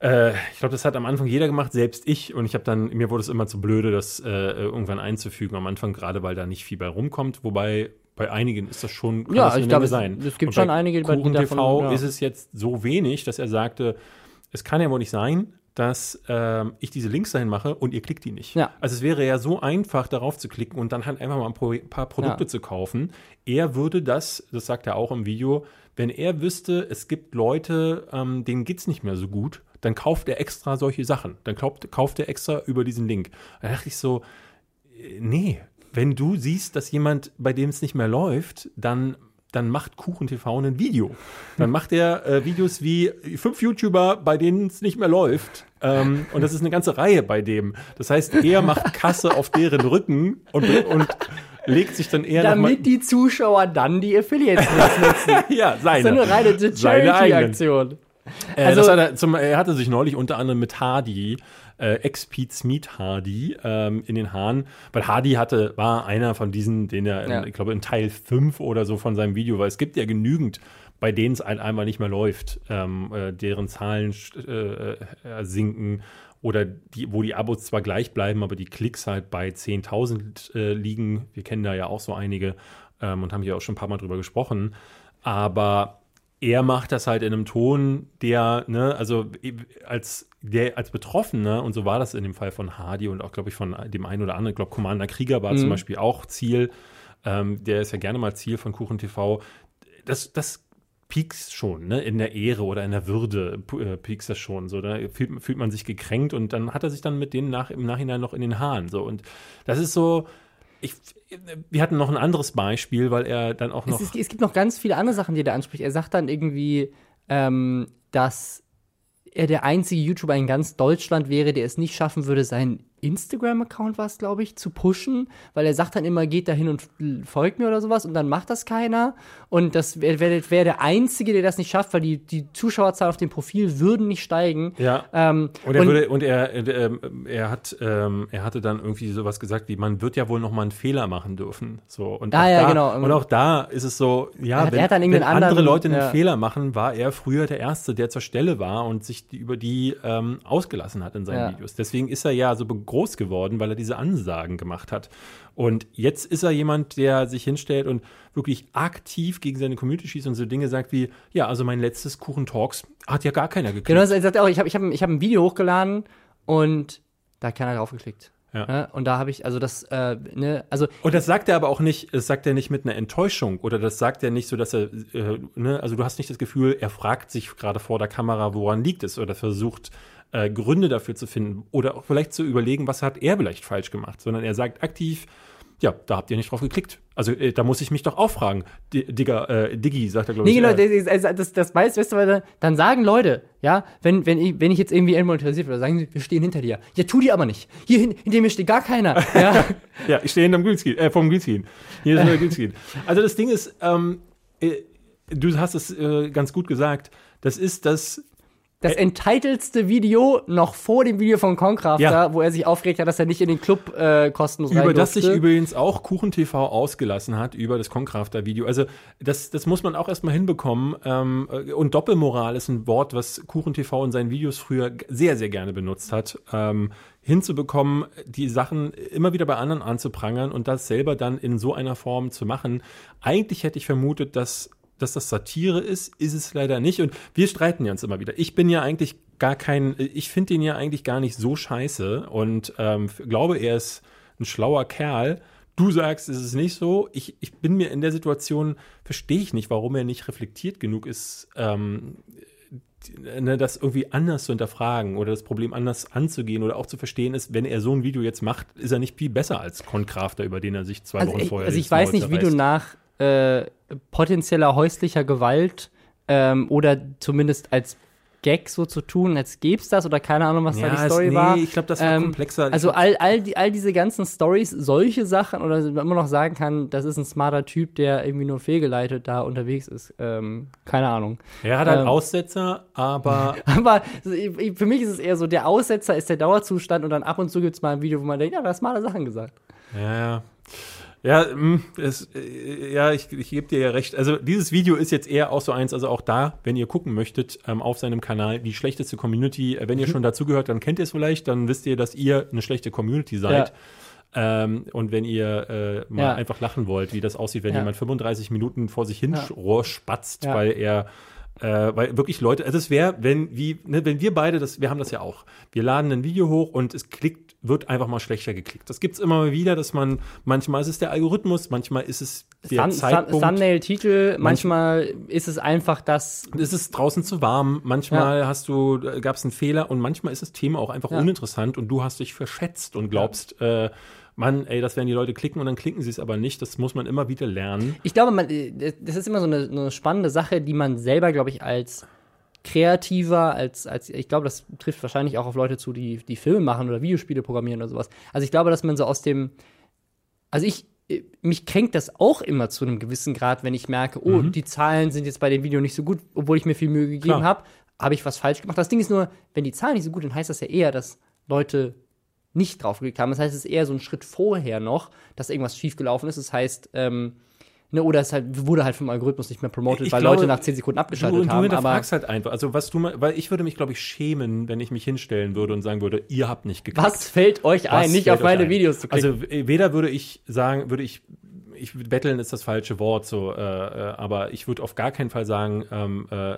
Äh, ich glaube, das hat am Anfang jeder gemacht, selbst ich. Und ich habe dann, mir wurde es immer zu blöde, das äh, irgendwann einzufügen am Anfang, gerade weil da nicht viel bei rumkommt. Wobei bei einigen ist das schon, kann ja, das ich glaube, sein. Es gibt schon einige, bei Kuchen TV ja. ist es jetzt so wenig, dass er sagte, es kann ja wohl nicht sein, dass ähm, ich diese Links dahin mache und ihr klickt die nicht. Ja. Also es wäre ja so einfach, darauf zu klicken und dann halt einfach mal ein paar Produkte ja. zu kaufen. Er würde das, das sagt er auch im Video, wenn er wüsste, es gibt Leute, ähm, denen geht es nicht mehr so gut, dann kauft er extra solche Sachen. Dann kauft, kauft er extra über diesen Link. Da dachte ich so, äh, nee, wenn du siehst, dass jemand, bei dem es nicht mehr läuft, dann dann macht Kuchen TV ein Video. Dann macht er äh, Videos wie fünf YouTuber, bei denen es nicht mehr läuft. Ähm, und das ist eine ganze Reihe bei dem. Das heißt, er macht Kasse auf deren Rücken und, und legt sich dann eher Damit die Zuschauer dann die Affiliates nutzen. ja, seine. Das ist eine reine Charity-Aktion. Äh, also, hat er, zum, er hatte sich neulich unter anderem mit Hardy äh, Ex-Pete Meet Hardy ähm, in den Haaren, weil Hardy hatte, war einer von diesen, den er, ja. in, ich glaube, in Teil 5 oder so von seinem Video, weil es gibt ja genügend, bei denen es ein, einmal nicht mehr läuft, ähm, äh, deren Zahlen äh, äh, sinken oder die, wo die Abos zwar gleich bleiben, aber die Klicks halt bei 10.000 äh, liegen. Wir kennen da ja auch so einige ähm, und haben hier auch schon ein paar Mal drüber gesprochen. Aber er macht das halt in einem Ton, der, ne, also als der als Betroffener, und so war das in dem Fall von Hardy und auch, glaube ich, von dem einen oder anderen, ich glaube, Commander Krieger war mhm. zum Beispiel auch Ziel, ähm, der ist ja gerne mal Ziel von Kuchen TV. Das, das piekst schon, ne, in der Ehre oder in der Würde äh, piekst das schon, so, da fühlt, fühlt man sich gekränkt und dann hat er sich dann mit denen nach, im Nachhinein noch in den Haaren, so, und das ist so, ich, wir hatten noch ein anderes Beispiel, weil er dann auch noch. Es, ist, es gibt noch ganz viele andere Sachen, die er anspricht. Er sagt dann irgendwie, ähm, dass er der einzige YouTuber in ganz Deutschland wäre, der es nicht schaffen würde, seinen Instagram-Account war es, glaube ich, zu pushen, weil er sagt dann immer, geht da hin und folgt mir oder sowas und dann macht das keiner. Und das wäre wär, der Einzige, der das nicht schafft, weil die, die Zuschauerzahlen auf dem Profil würden nicht steigen. Ja. Ähm, und er, und, würde, und er, er, er, hat, ähm, er hatte dann irgendwie sowas gesagt, wie man wird ja wohl noch mal einen Fehler machen dürfen. So, und, ah, ja, da, genau. und auch da ist es so, ja, er, wenn, er wenn andere anderen, Leute einen ja. Fehler machen, war er früher der Erste, der zur Stelle war und sich die, über die ähm, ausgelassen hat in seinen ja. Videos. Deswegen ist er ja so groß geworden, weil er diese Ansagen gemacht hat. Und jetzt ist er jemand, der sich hinstellt und wirklich aktiv gegen seine Community schießt und so Dinge sagt wie, ja, also mein letztes Kuchen Talks hat ja gar keiner geklickt. Genau, er sagt auch, ich habe ich hab, ich hab ein Video hochgeladen und da hat keiner drauf geklickt. Ja. ja. und da habe ich, also das, äh, ne, also. Und das sagt er aber auch nicht, das sagt er nicht mit einer Enttäuschung oder das sagt er nicht so, dass er, äh, ne, also du hast nicht das Gefühl, er fragt sich gerade vor der Kamera, woran liegt es oder versucht, äh, Gründe dafür zu finden oder auch vielleicht zu überlegen, was hat er vielleicht falsch gemacht, sondern er sagt aktiv, ja, da habt ihr nicht drauf geklickt. Also äh, da muss ich mich doch auch fragen. Digga, äh, Diggi, sagt er, glaube ich. Nee, genau, das, das, das weiß, weißt du, dann sagen Leute, ja, wenn, wenn, ich, wenn ich jetzt irgendwie entmonetarisiert werde, sagen sie, wir stehen hinter dir. Ja, tu die aber nicht. Hier hin, hinter mir steht gar keiner. Ja, ja ich stehe hinterm Greenscreen, äh, vom Greenscreen. Hier ist der Greenscreen. Also das Ding ist, ähm, äh, du hast es äh, ganz gut gesagt, das ist das das äh, entitelste Video noch vor dem Video von Concrafter, ja. wo er sich aufgeregt hat, dass er nicht in den Club äh, kostenlos Über das sich übrigens auch KuchenTV ausgelassen hat, über das Concrafter-Video. Also das, das muss man auch erstmal hinbekommen. Ähm, und Doppelmoral ist ein Wort, was KuchenTV in seinen Videos früher sehr, sehr gerne benutzt hat. Ähm, hinzubekommen, die Sachen immer wieder bei anderen anzuprangern und das selber dann in so einer Form zu machen. Eigentlich hätte ich vermutet, dass dass das Satire ist, ist es leider nicht. Und wir streiten ja uns immer wieder. Ich bin ja eigentlich gar kein, ich finde ihn ja eigentlich gar nicht so scheiße und ähm, glaube, er ist ein schlauer Kerl. Du sagst, es ist nicht so. Ich, ich bin mir in der Situation, verstehe ich nicht, warum er nicht reflektiert genug ist, ähm, ne, das irgendwie anders zu hinterfragen oder das Problem anders anzugehen oder auch zu verstehen ist, wenn er so ein Video jetzt macht, ist er nicht viel besser als Concrafter, über den er sich zwei also Wochen ich, vorher Also ich weiß nicht, wie du nach äh, potenzieller häuslicher Gewalt ähm, oder zumindest als Gag so zu tun, als gäbe es das oder keine Ahnung, was Ja, da die Story nee, war. ich glaub, das war komplexer. Ich Also all, all, die, all diese ganzen Stories, solche Sachen, oder man immer noch sagen kann, das ist ein smarter Typ, der irgendwie nur fehlgeleitet da unterwegs ist. Ähm, keine Ahnung. Er hat halt Ähm. Aussetzer, aber Aber für mich ist es eher so, der Aussetzer ist der Dauerzustand und dann ab und zu gibt es mal ein Video, wo man denkt, ja, da hast smarte Sachen gesagt. Ja, ja. Ja, mm, es, äh, ja ich, ich gebe dir ja recht. Also dieses Video ist jetzt eher auch so eins, also auch da, wenn ihr gucken möchtet, ähm, auf seinem Kanal, die schlechteste Community, äh, wenn ihr schon dazugehört, dann kennt ihr es vielleicht, dann wisst ihr, dass ihr eine schlechte Community seid. Ähm, und wenn ihr äh, mal Ja. einfach lachen wollt, wie das aussieht, wenn Ja. jemand 35 Minuten vor sich hin Ja. sch- spatzt, Ja. weil er äh, weil wirklich Leute, also es wäre, wenn, wie, ne, wenn wir beide, das, wir haben das ja auch. Wir laden ein Video hoch und es klickt, wird einfach mal schlechter geklickt. Das gibt's immer mal wieder, dass man, manchmal ist es der Algorithmus, manchmal ist es der Thumb- Zeitpunkt. Thumbnail-Titel, manchmal ist es einfach das. ist es draußen zu warm, manchmal hast du, gab es einen Fehler und manchmal ist das Thema auch einfach Ja. uninteressant und du hast dich verschätzt und glaubst, äh, Mann, ey, das werden die Leute klicken und dann klicken sie es aber nicht. Das muss man immer wieder lernen. Ich glaube, man, äh, das ist immer so eine, eine spannende Sache, die man selber, glaube ich, als kreativer, als, als, ich glaube, das trifft wahrscheinlich auch auf Leute zu, die, die Filme machen oder Videospiele programmieren oder sowas. Also ich glaube, dass man so aus dem, also ich, mich kränkt das auch immer zu einem gewissen Grad, wenn ich merke, oh, die Zahlen sind jetzt bei dem Video nicht so gut, obwohl ich mir viel Mühe gegeben habe, habe ich was falsch gemacht. Das Ding ist nur, wenn die Zahlen nicht so gut sind, heißt das ja eher, dass Leute nicht drauf geklickt haben. Das heißt, es ist eher so ein Schritt vorher noch, dass irgendwas schiefgelaufen ist. Das heißt, ähm, ne, oder es halt, wurde halt vom Algorithmus nicht mehr promotet, Ich weil glaube, Leute nach 10 Sekunden Du, abgeschaltet du haben. Aber hinterfragst halt einfach. Also was du mal, weil ich würde mich, glaube ich, schämen, wenn ich mich hinstellen würde und sagen würde, ihr habt nicht geklickt. was fällt euch ein, Was nicht fällt auf meine ein? Videos zu klicken? Also weder würde ich sagen, würde ich, ich betteln ist das falsche Wort, so, äh, äh, aber ich würde auf gar keinen Fall sagen, ähm, äh,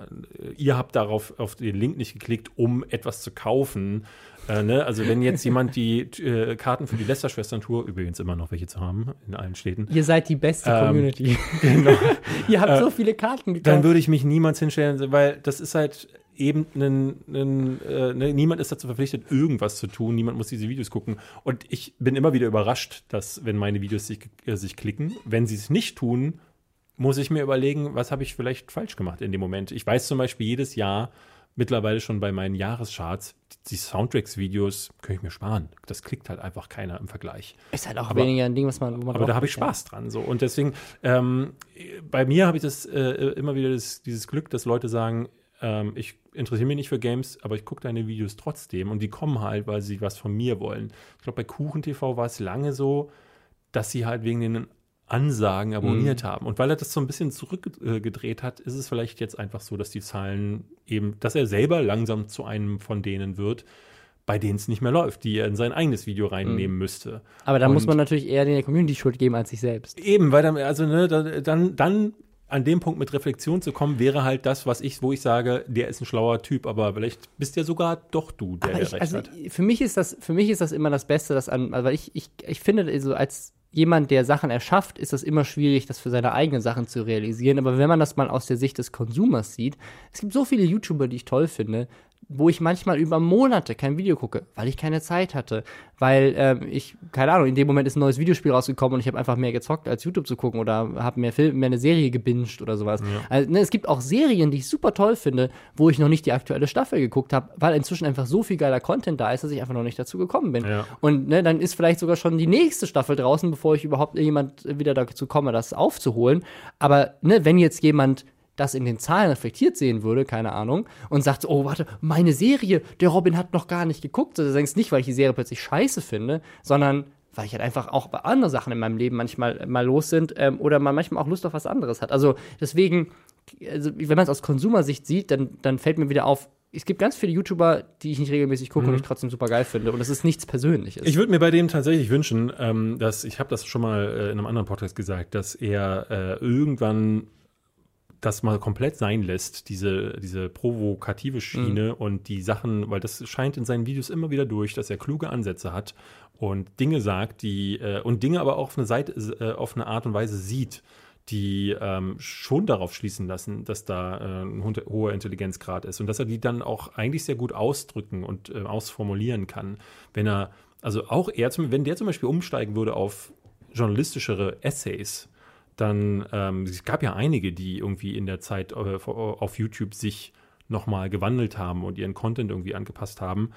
ihr habt darauf auf den Link nicht geklickt, um etwas zu kaufen. Äh, ne? Also wenn jetzt jemand die äh, Karten für die Lester-Schwestern-Tour, übrigens immer noch welche zu haben in allen Städten, Ihr seid die beste Ähm, Community. genau. Ihr habt so viele Karten dann gekauft. würde ich mich niemals hinstellen, weil das ist halt eben ein, ein, äh, ne, niemand ist dazu verpflichtet, irgendwas zu tun. Niemand muss diese Videos gucken. Und ich bin immer wieder überrascht, dass, wenn meine Videos sich, äh, sich klicken, wenn sie es nicht tun, muss ich mir überlegen, was habe ich vielleicht falsch gemacht in dem Moment. Ich weiß zum Beispiel jedes Jahr mittlerweile schon bei meinen Jahrescharts, die Soundtracks-Videos kann ich mir sparen. Das klickt halt einfach keiner im Vergleich. ist halt auch aber- weniger ein Ding, was man, man Aber da habe ich klickt, ja. Spaß dran. So. Und deswegen, ähm, bei mir habe ich das äh, immer wieder das, dieses Glück, dass Leute sagen, ähm, ich interessiere mich nicht für Games, aber ich gucke deine Videos trotzdem. Und die kommen halt, weil sie was von mir wollen. Ich glaube, bei KuchenTV war es lange so, dass sie halt wegen den Ansagen abonniert haben. Und weil er das so ein bisschen zurückgedreht hat, ist es vielleicht jetzt einfach so, dass die Zahlen eben, dass er selber langsam zu einem von denen wird, bei denen es nicht mehr läuft, die er in sein eigenes Video reinnehmen müsste. Aber da muss man natürlich eher der Community Schuld geben als sich selbst. Eben, weil dann, also, ne, da- dann, dann an dem Punkt mit Reflexion zu kommen, wäre halt das, was ich, wo ich sage, der ist ein schlauer Typ, aber vielleicht bist ja sogar doch du, der, Aber der ich, recht also hat. für mich ist das, für mich ist das immer das Beste, das an, also weil ich, ich, ich finde, also als jemand, der Sachen erschafft, ist das immer schwierig, das für seine eigenen Sachen zu realisieren. Aber wenn man das mal aus der Sicht des Konsumers sieht, es gibt so viele YouTuber, die ich toll finde, wo ich manchmal über Monate kein Video gucke, weil ich keine Zeit hatte, weil ähm, ich, keine Ahnung, in dem Moment ist ein neues Videospiel rausgekommen und ich habe einfach mehr gezockt, als YouTube zu gucken oder habe mehr Film, mehr eine Serie gebinged oder sowas. Also, ne, es gibt auch Serien, die ich super toll finde, wo ich noch nicht die aktuelle Staffel geguckt habe, weil inzwischen einfach so viel geiler Content da ist, dass ich einfach noch nicht dazu gekommen bin. Ja. Und ne, dann ist vielleicht sogar schon die nächste Staffel draußen, bevor ich überhaupt jemand wieder dazu komme, das aufzuholen. Aber ne, wenn jetzt jemand das in den Zahlen reflektiert sehen würde, keine Ahnung, und sagt, oh, warte, meine Serie, der Robin hat noch gar nicht geguckt. Also denkst nicht, weil ich die Serie plötzlich scheiße finde, sondern weil ich halt einfach auch bei anderen Sachen in meinem Leben manchmal mal los sind ähm, oder man manchmal auch Lust auf was anderes hat. Also deswegen, also wenn man es aus Konsumersicht sieht, dann, dann fällt mir wieder auf, es gibt ganz viele YouTuber, die ich nicht regelmäßig gucke und ich trotzdem super geil finde. Und das ist nichts Persönliches. Ich würde mir bei dem tatsächlich wünschen, ähm, dass, ich habe das schon mal äh, in einem anderen Podcast gesagt, dass er äh, irgendwann das mal komplett sein lässt, diese, diese provokative Schiene und die Sachen, weil das scheint in seinen Videos immer wieder durch, dass er kluge Ansätze hat und Dinge sagt, die äh, und Dinge aber auch auf eine Seite, äh, auf eine Art und Weise sieht, die ähm, schon darauf schließen lassen, dass da äh, ein ho- hoher Intelligenzgrad ist und dass er die dann auch eigentlich sehr gut ausdrücken und äh, ausformulieren kann. Wenn er, also auch er, zum, wenn der zum Beispiel umsteigen würde auf journalistischere Essays, dann, ähm, es gab ja einige, die irgendwie in der Zeit äh, auf YouTube sich nochmal gewandelt haben und ihren Content irgendwie angepasst haben,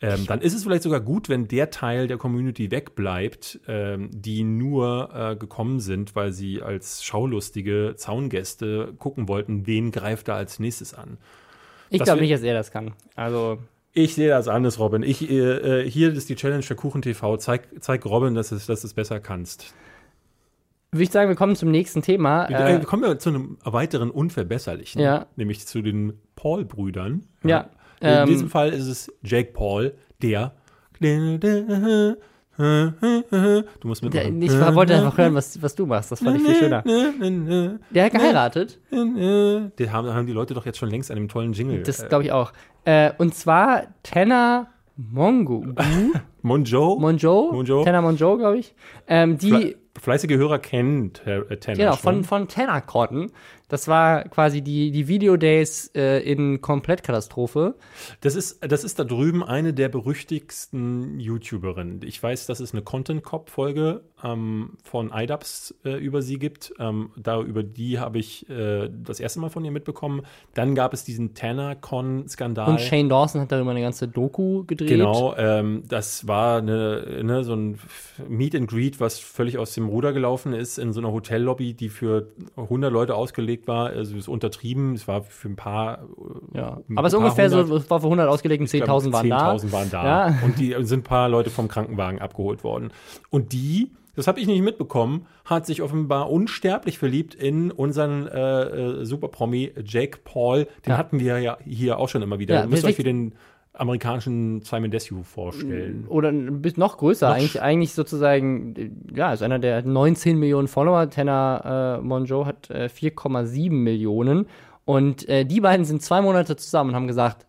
ähm, dann ist es vielleicht sogar gut, wenn der Teil der Community wegbleibt, ähm, die nur äh, gekommen sind, weil sie als schaulustige Zaungäste gucken wollten, wen greift da als nächstes an. Ich glaube nicht, dass er das kann. Also, Ich sehe das anders, Robin. Ich, äh, äh, hier ist die Challenge für Kuchen TV. Zeig, zeig Robin, dass es, dass es besser kannst. Würde ich sagen, wir kommen zum nächsten Thema. Äh, Äh, kommen wir zu einem weiteren Unverbesserlichen, Ja. nämlich zu den Paul-Brüdern. Ja, In ähm, diesem Fall ist es Jake Paul, der. Du musst mitmachen. ich wollte einfach hören, was, was du machst. Das fand ich viel schöner. Der hat geheiratet. Den haben, haben die Leute doch jetzt schon längst an dem tollen Jingle. Das äh, glaube ich auch. Äh, und zwar Tenor Mongo. Monjo. Monjo? Monjo. Tenor Monjo, glaube ich. Ähm, die, Fle fleißige Hörer kennen äh, Tanner genau, schon. von, von Tenor Cotton. Das war quasi die, die Video-Days äh, in Komplettkatastrophe. Das ist, das ist da drüben eine der berüchtigsten YouTuberinnen. Ich weiß, dass es eine Content Cop Folge ähm, von iDubbbz äh, über sie gibt. Ähm, da über die habe ich äh, das erste Mal von ihr mitbekommen. Dann gab es diesen TannerCon-Skandal. Und Shane Dawson hat darüber eine ganze Doku gedreht. Genau, ähm, das war eine, ne, so ein Meet and Greet, was völlig aus dem Ruder gelaufen ist, in so einer Hotellobby, die für 100 Leute ausgelegt war. Also es ist untertrieben, es war für ein paar. äh, Ja. ein Aber es ist ungefähr so, hundert. es war für 100 ausgelegt und Ich glaube, 10.000 waren da. 10.000 waren da. Ja. Und die sind ein paar Leute vom Krankenwagen abgeholt worden. Und die, das habe ich nicht mitbekommen, hat sich offenbar unsterblich verliebt in unseren äh, äh, Superpromi Jake Paul. Den Ja. hatten wir ja hier auch schon immer wieder. Ja, Ihr müsst euch wie den amerikanischen Simon Desue vorstellen. Oder ein bisschen noch größer, Noch eigentlich, eigentlich sozusagen, ja, ist einer der 19 Millionen Follower. Tenor äh, Monjo hat äh, 4,7 Millionen. Und äh, die beiden sind zwei Monate zusammen und haben gesagt,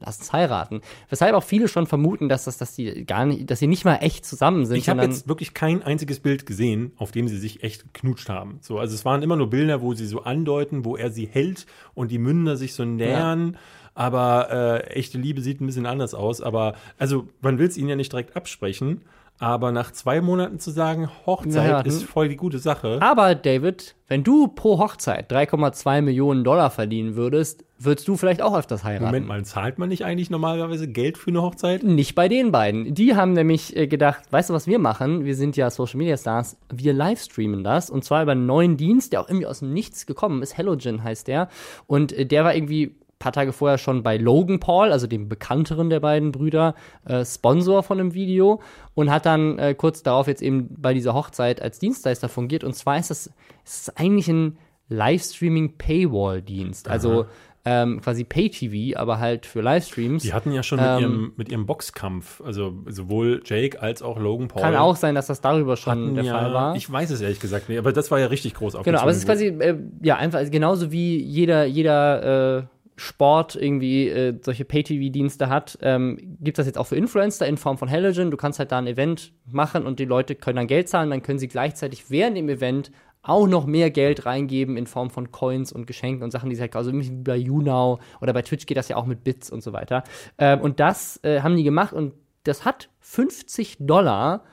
lass uns heiraten. Weshalb auch viele schon vermuten, dass das, dass die gar nicht, dass sie nicht mal echt zusammen sind, Ich habe jetzt wirklich kein einziges Bild gesehen, auf dem sie sich echt geknutscht haben. So, also es waren immer nur Bilder, wo sie so andeuten, wo er sie hält und die Münder sich so nähern. Aber äh, echte Liebe sieht ein bisschen anders aus. Aber also man will es ihnen ja nicht direkt absprechen. Aber nach zwei Monaten zu sagen, Hochzeit Naja, ist voll die gute Sache. Aber David, wenn du pro Hochzeit 3,2 Millionen Dollar verdienen würdest, würdest du vielleicht auch öfters heiraten. Moment mal, zahlt man nicht eigentlich normalerweise Geld für eine Hochzeit? Nicht bei den beiden. Die haben nämlich äh, gedacht, weißt du, was wir machen? Wir sind ja Social Media Stars. Wir livestreamen das und zwar über einen neuen Dienst, der auch irgendwie aus dem Nichts gekommen ist. Hellogen heißt der. Und äh, der war irgendwie paar Tage vorher schon bei Logan Paul, also dem bekannteren der beiden Brüder, äh, Sponsor von einem Video und hat dann äh, kurz darauf jetzt eben bei dieser Hochzeit als Dienstleister fungiert. Und zwar ist das, ist das eigentlich ein Livestreaming-Paywall-Dienst. Also ähm, quasi Pay-TV, aber halt für Livestreams. Die hatten ja schon mit, Ähm, ihrem, mit ihrem Boxkampf, also sowohl Jake als auch Logan Paul. Kann auch sein, dass das darüber schon hatten der ja, Fall war. Ich weiß es ehrlich gesagt nicht, aber das war ja richtig groß genau, aber es ist quasi, äh, ja, einfach also genauso wie jeder, jeder äh, Sport irgendwie äh, solche Pay-TV-Dienste hat, ähm, gibt das jetzt auch für Influencer in Form von Halogen. Du kannst halt da ein Event machen und die Leute können dann Geld zahlen, dann können sie gleichzeitig während dem Event auch noch mehr Geld reingeben in Form von Coins und Geschenken und Sachen, die sie halt, also wie bei YouNow oder bei Twitch geht das ja auch mit Bits und so weiter. Ähm, und das äh, haben die gemacht und das hat 50 Dollar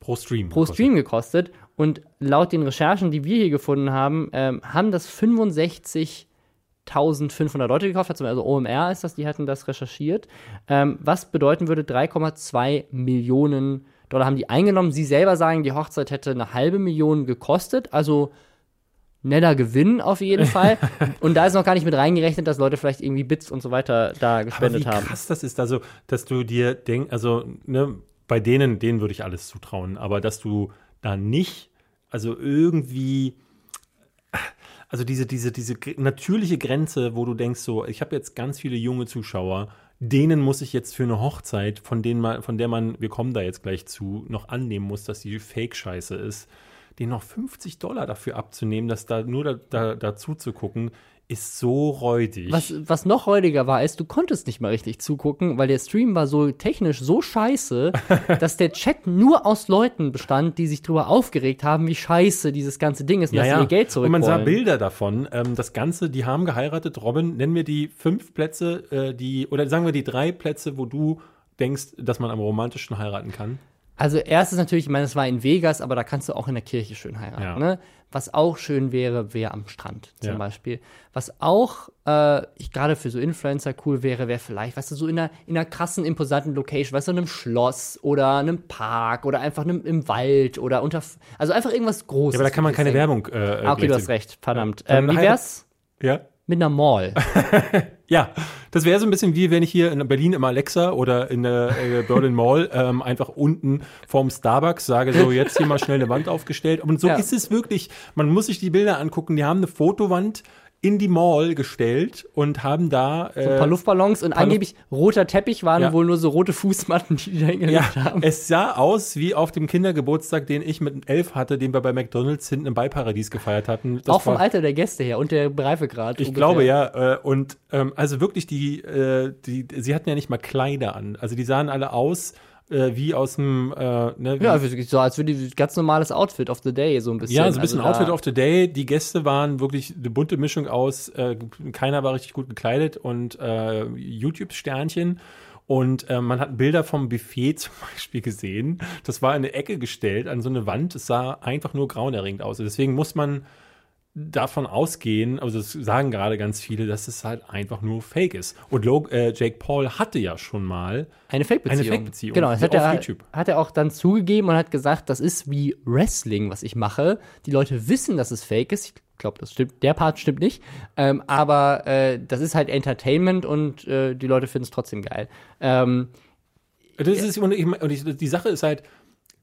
pro Stream. pro Stream gekostet. Und laut den Recherchen, die wir hier gefunden haben, ähm, haben das 65.500 Leute gekauft. Also OMR ist das, die hatten das recherchiert. Ähm, was bedeuten würde, 3,2 Millionen Dollar haben die eingenommen. Sie selber sagen, die Hochzeit hätte eine halbe Million gekostet. Also netter Gewinn auf jeden Fall. und da ist noch gar nicht mit reingerechnet, dass Leute vielleicht irgendwie Bits und so weiter da Aber gespendet wie haben. krass das ist, also, dass du dir denkst, also, ne, bei denen, denen würde ich alles zutrauen, aber dass du da nicht, also irgendwie, also diese, diese, diese natürliche Grenze, wo du denkst, so, ich habe jetzt ganz viele junge Zuschauer, denen muss ich jetzt für eine Hochzeit, von denen man, von der man, wir kommen da jetzt gleich zu, noch annehmen muss, dass die Fake-Scheiße ist, denen noch 50 Dollar dafür abzunehmen, dass da nur da, da, dazu zu gucken, ist so räudig. Was, was noch räudiger war, ist, du konntest nicht mal richtig zugucken, weil der Stream war so technisch so scheiße, dass der Chat nur aus Leuten bestand, die sich drüber aufgeregt haben, wie scheiße dieses ganze Ding ist und dass sie ihr Geld Und zurück man sah. Bilder davon. Ähm, das Ganze, die haben geheiratet. Robin, nennen wir die fünf Plätze, äh, die, oder sagen wir die drei Plätze, wo du denkst, dass man am romantischen heiraten kann. Also erstes natürlich, ich meine, es war in Vegas, aber da kannst du auch in der Kirche schön heiraten. Ja. Ne? Was auch schön wäre, wäre am Strand zum Ja. Beispiel. Was auch äh, ich gerade für so Influencer cool wäre, wäre vielleicht, weißt du, so in einer, in einer krassen, imposanten Location, weißt du, in einem Schloss oder einem Park oder einfach einem, im Wald oder unter, also einfach irgendwas Großes. Ja, aber da kann man keine sehen. Werbung. Äh, Ah, okay, du hast recht, verdammt. Ja. Ähm, wie wär's Ja. mit einer Mall? Ja, das wäre so ein bisschen wie wenn ich hier in Berlin im Alexa oder in der äh, Berlin Mall ähm, einfach unten vorm Starbucks sage, so jetzt hier mal schnell eine Wand aufgestellt. Und so Ja. ist es wirklich. Man muss sich die Bilder angucken. Die haben eine Fotowand in die Mall gestellt und haben da Ein paar äh, Luftballons und angeblich roter Teppich waren Ja. wohl nur so rote Fußmatten, die die da ja, hingelegt haben. es sah aus wie auf dem Kindergeburtstag, den ich mit elf hatte, den wir bei McDonalds hinten im Beiparadies gefeiert hatten. Das auch vom war- Alter der Gäste her und der Reifegrad. Ich ungefähr. glaube ja. Äh, und ähm, also wirklich die, äh, die, sie hatten ja nicht mal Kleider an. Also die sahen alle aus äh, wie aus dem, äh, ne, Ja, so als würde die ganz normales Outfit of the day so ein bisschen. ja, so ein bisschen Also Outfit of the Day. Die Gäste waren wirklich eine bunte Mischung aus. Äh, keiner war richtig gut gekleidet und äh, YouTube-Sternchen. Und äh, man hat Bilder vom Buffet zum Beispiel gesehen. Das war in eine Ecke gestellt, an so eine Wand. Es sah einfach nur grauenerregend aus. Deswegen muss man davon ausgehen, also das sagen gerade ganz viele, dass es halt einfach nur Fake ist. Und Log äh, Jake Paul hatte ja schon mal Eine Fake-Beziehung. Eine Fake-Beziehung, Genau, das hat er, YouTube. hat er auch dann zugegeben und hat gesagt, das ist wie Wrestling, was ich mache. Die Leute wissen, dass es Fake ist. Ich glaube, das stimmt. Der Part stimmt nicht. Ähm, aber äh, das ist halt Entertainment und äh, die Leute finden es trotzdem geil. Ähm, Das ist, und ich, und ich, die Sache ist halt,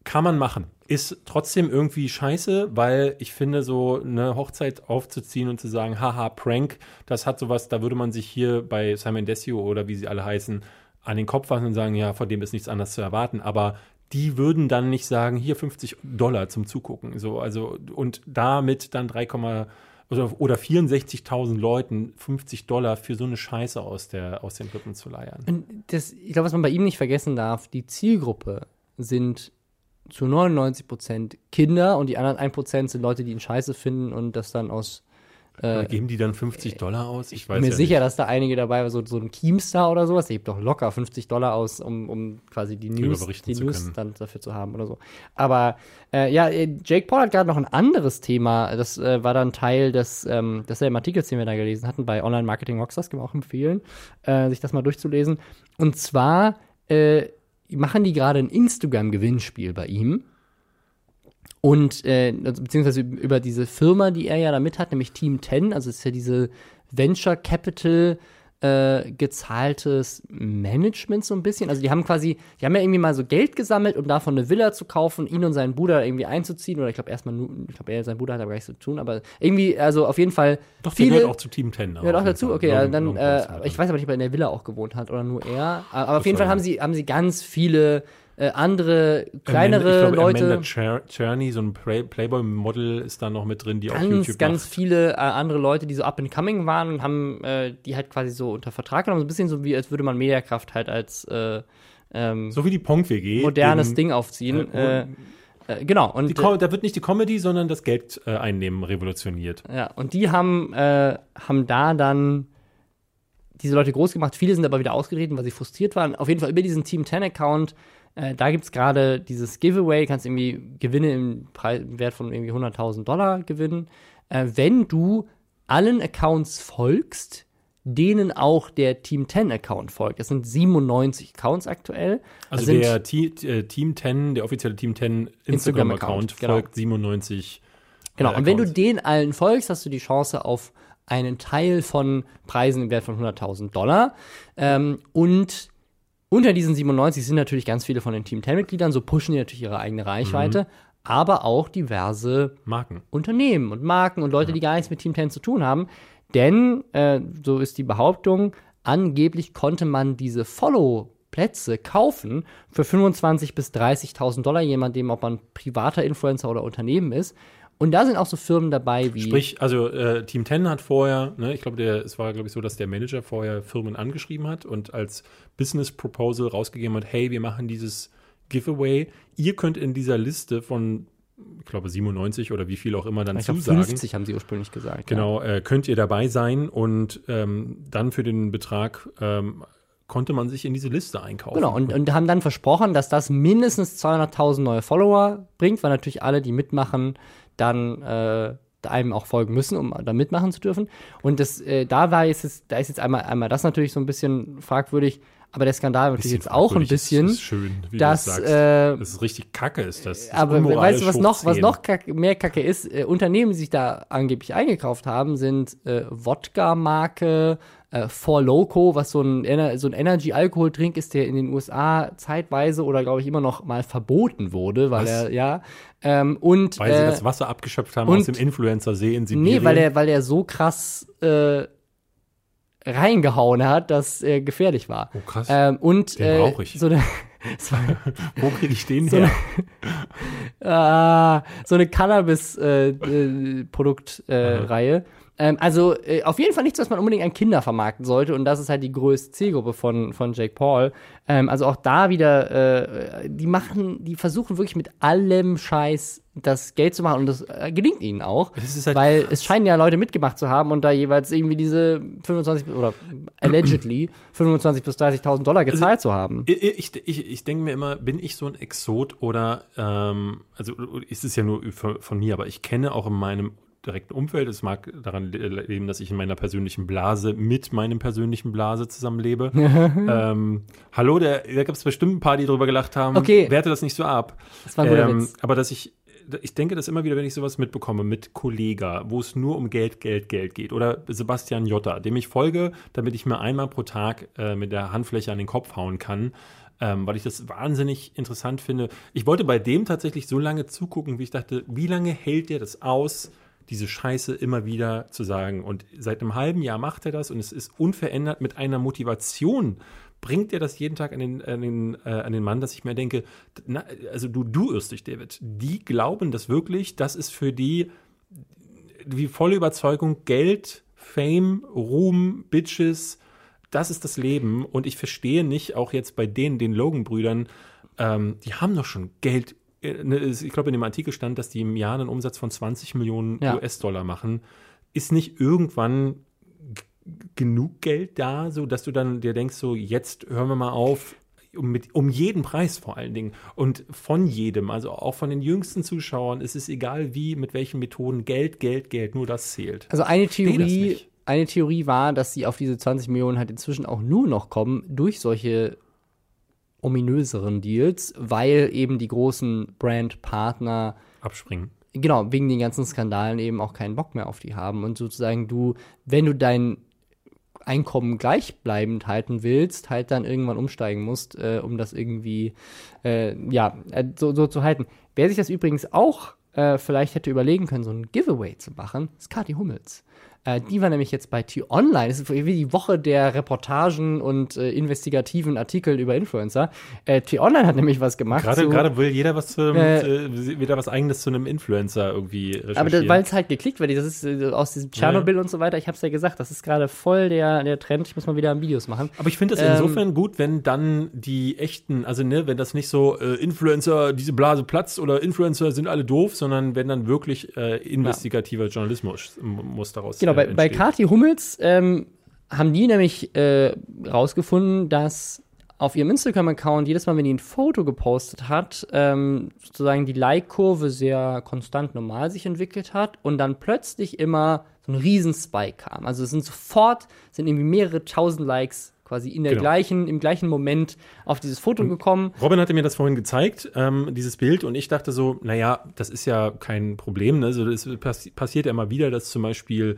kann man machen. Ist trotzdem irgendwie scheiße, weil ich finde, so eine Hochzeit aufzuziehen und zu sagen, haha, Prank, das hat sowas, da würde man sich hier bei Simon Desio oder wie sie alle heißen, an den Kopf fassen und sagen, ja, von dem ist nichts anderes zu erwarten. Aber die würden dann nicht sagen, hier 50 Dollar zum Zugucken. So, also, und damit dann 3, oder, oder 64.000 Leuten 50 Dollar für so eine Scheiße aus, der, aus den Rippen zu leiern. Und das, ich glaube, was man bei ihm nicht vergessen darf, die Zielgruppe sind zu 99 Prozent Kinder und die anderen 1 Prozent sind Leute, die ihn scheiße finden und das dann aus. Oder geben die dann 50 Dollar aus? Ich weiß mir ja sicher, dass da einige dabei waren, so, so ein Keemstar oder sowas, der gibt doch locker 50 Dollar aus, um, um quasi die News, die News können. dann dafür zu haben oder so. Aber äh, ja, äh, Jake Paul hat gerade noch ein anderes Thema, das äh, war dann Teil des, ähm, desselben Artikels, den wir da gelesen hatten, bei Online Marketing Rockstars, kann man auch empfehlen, äh, sich das mal durchzulesen. Und zwar äh, machen die gerade ein Instagram-Gewinnspiel bei ihm. Und äh, also beziehungsweise über diese Firma, die er ja da mit hat, nämlich Team 10, also ist ja diese Venture Capital äh, gezahltes Management so ein bisschen. Also die haben quasi, die haben ja irgendwie mal so Geld gesammelt, um davon eine Villa zu kaufen, ihn und seinen Bruder irgendwie einzuziehen. Oder ich glaube erstmal nur, ich glaube, er, sein Bruder hat aber gar nichts zu tun, aber irgendwie, also auf jeden Fall Doch, der viele. gehört auch zu Team 10. Gehört auch dazu? Okay, ja, dann, äh, ich ich weiß aber nicht, ob er in der Villa auch gewohnt hat oder nur er. Aber auf jeden Fall haben sie, haben sie ganz viele äh, andere, kleinere ich glaube, Leute. Amanda Cher- Czerny, so ein Play Playboy-Model ist da noch mit drin, die auf ganz, YouTube ganz macht. viele äh, andere Leute, die so up and coming waren und haben äh, die halt quasi so unter Vertrag genommen. So ein bisschen so wie, als würde man Mediakraft halt als äh, ähm, So wie die Pong-WG. modernes den- Ding aufziehen. äh, Äh, äh, genau. Und, Die, da wird nicht die Comedy, sondern das Geld äh, einnehmen revolutioniert. ja, und die haben, äh, haben da dann diese Leute groß gemacht. Viele sind aber wieder ausgetreten, weil sie frustriert waren. Auf jeden Fall über diesen Team 10 Account. Äh, da gibt es gerade dieses Giveaway, kannst irgendwie Gewinne im, Preis, im Wert von irgendwie 100.000 Dollar gewinnen. Äh, wenn du allen Accounts folgst, denen auch der Team 10 Account folgt. Das sind 97 Accounts aktuell. Also der T äh, Team 10, der offizielle Team 10 Instagram-Account Instagram-Account, genau. folgt 97 Genau, äh, und wenn du den allen folgst, hast du die Chance auf einen Teil von Preisen im Wert von 100.000 Dollar. Ähm, und unter diesen 97 sind natürlich ganz viele von den Team 10-Mitgliedern, so pushen die natürlich ihre eigene Reichweite, Mhm. aber auch diverse Marken. Unternehmen und Marken und Leute, die gar nichts mit Team 10 zu tun haben. Denn, äh, so ist die Behauptung, angeblich konnte man diese Follow-Plätze kaufen für 25.000 bis 30.000 Dollar, je nachdem, ob man privater Influencer oder Unternehmen ist. Und da sind auch so Firmen dabei wie. Sprich, also äh, Team 10 hat vorher, ne, ich glaube, es war, glaube ich, so, dass der Manager vorher Firmen angeschrieben hat und als Business Proposal rausgegeben hat, hey, wir machen dieses Giveaway. Ihr könnt in dieser Liste von, ich glaube, 97 oder wie viel auch immer dann ich zusagen. 50 haben sie ursprünglich gesagt. Genau, äh, könnt ihr dabei sein und ähm, dann für den Betrag ähm, konnte man sich in diese Liste einkaufen. Genau, und, und haben dann versprochen, dass das mindestens 200.000 neue Follower bringt, weil natürlich alle, die mitmachen, dann äh, einem auch folgen müssen, um da mitmachen zu dürfen. Und das, äh, da war jetzt, da ist jetzt einmal, einmal das natürlich so ein bisschen fragwürdig, aber der Skandal natürlich jetzt auch ein bisschen. Das ist schön, wie dass, du das sagst. Äh, das ist richtig kacke, ist das. das aber weißt du, was noch, was 10. noch kacke, mehr kacke ist? Äh, Unternehmen, die sich da angeblich eingekauft haben, sind äh, Wodka-Marke, äh, For Loco, was so ein, Ener so ein Energy-Alkoholdrink ist, der in den USA zeitweise oder glaube ich immer noch mal verboten wurde, weil Was? er, ja. Ähm, und, Weil sie äh, das Wasser abgeschöpft haben und- aus dem Influencer-See in Sibirien. Nee, weil der, weil der so krass äh, reingehauen hat, dass er gefährlich war. Oh, krass. Ähm, und Den äh, brauch ich. so eine so, Wo kriege ich den so her? ah, so eine Cannabis-Produktreihe. Äh, Reihe. Ähm, also äh, auf jeden Fall nichts, was man unbedingt an Kinder vermarkten sollte. Und das ist halt die größte Zielgruppe von, von Jake Paul. Ähm, also auch da wieder, äh, die machen, die versuchen wirklich mit allem Scheiß das Geld zu machen. Und das äh, gelingt ihnen auch. Halt weil es scheinen ja Leute mitgemacht zu haben und da jeweils irgendwie diese 25 oder allegedly 25 bis 30.000 Dollar gezahlt zu haben. Ich, ich, ich, ich denke mir immer, bin ich so ein Exot oder, ähm, also ist es ja nur von, von mir, aber ich kenne auch in meinem direkten Umfeld, es mag daran le- leben, dass ich in meiner persönlichen Blase mit meinem persönlichen Blase zusammenlebe. ähm, hallo, der, da gab es bestimmt ein paar, die drüber gelacht haben. Okay. Werte das nicht so ab. Das war ein guter Ähm, Witz. aber dass ich, ich denke das immer wieder, wenn ich sowas mitbekomme mit Kollega, wo es nur um Geld, Geld, Geld geht. Oder Sebastian Jotta, dem ich folge, damit ich mir einmal pro Tag äh, mit der Handfläche an den Kopf hauen kann. Ähm, weil ich das wahnsinnig interessant finde. Ich wollte bei dem tatsächlich so lange zugucken, wie ich dachte, wie lange hält der das aus, diese Scheiße immer wieder zu sagen? Und seit einem halben Jahr macht er das und es ist unverändert mit einer Motivation bringt er das jeden Tag an den, an den, äh, an den Mann, dass ich mir denke, na, also du, du irrst dich, David. Die glauben das wirklich, das ist für die die volle Überzeugung, Geld, Fame, Ruhm, Bitches, das ist das Leben. Und ich verstehe nicht, auch jetzt bei denen, den Logan-Brüdern, ähm, die haben doch schon Geld. Äh, ne, Ich glaube, in dem Artikel stand, dass die im Jahr einen Umsatz von 20 Millionen Ja. US-Dollar machen. Ist nicht irgendwann genug Geld da, so dass du dann dir denkst, so jetzt hören wir mal auf, um, mit, um jeden Preis vor allen Dingen und von jedem, also auch von den jüngsten Zuschauern, es ist egal wie, mit welchen Methoden, Geld, Geld, Geld, nur das zählt. Also eine Theorie, eine Theorie war, dass sie auf diese 20 Millionen halt inzwischen auch nur noch kommen durch solche ominöseren Deals, weil eben die großen Brandpartner Abspringen. genau, wegen den ganzen Skandalen eben auch keinen Bock mehr auf die haben und sozusagen du, wenn du dein Einkommen gleichbleibend halten willst, halt dann irgendwann umsteigen musst, äh, um das irgendwie, äh, ja, äh, so, so zu halten. Wer sich das übrigens auch äh, vielleicht hätte überlegen können, so ein Giveaway zu machen, ist Kathi Hummels. Äh, die war nämlich jetzt bei T-Online. Das ist wie die Woche der Reportagen und äh, investigativen Artikel über Influencer. Äh, T-Online hat nämlich was gemacht. Gerade, gerade will jeder was zu, Äh, äh, wieder was eigenes zu einem Influencer irgendwie. Aber weil es halt geklickt wird, das ist äh, aus diesem Tschernobyl und so weiter, ich hab's ja gesagt, das ist gerade voll der, der Trend. Ich muss mal wieder Videos machen. Aber ich finde es Ähm, insofern gut, wenn dann die echten, also ne, wenn das nicht so Influencer, diese Blase platzt oder Influencer sind alle doof, sondern wenn dann wirklich investigativer Journalismus m- muss daraus Genau, bei, äh, bei. Kathi Hummels ähm, haben die nämlich äh, rausgefunden, dass auf ihrem Instagram-Account jedes Mal, wenn die ein Foto gepostet hat, ähm, sozusagen die Like-Kurve sehr konstant normal sich entwickelt hat und dann plötzlich immer so ein Riesen-Spike kam. Also es sind sofort, sind irgendwie mehrere tausend Likes quasi in der Genau. gleichen, im gleichen Moment auf dieses Foto gekommen. Robin hatte mir das vorhin gezeigt, ähm, dieses Bild, und ich dachte so, naja, das ist ja kein Problem. Ne? Also das passi passiert ja immer wieder, dass zum Beispiel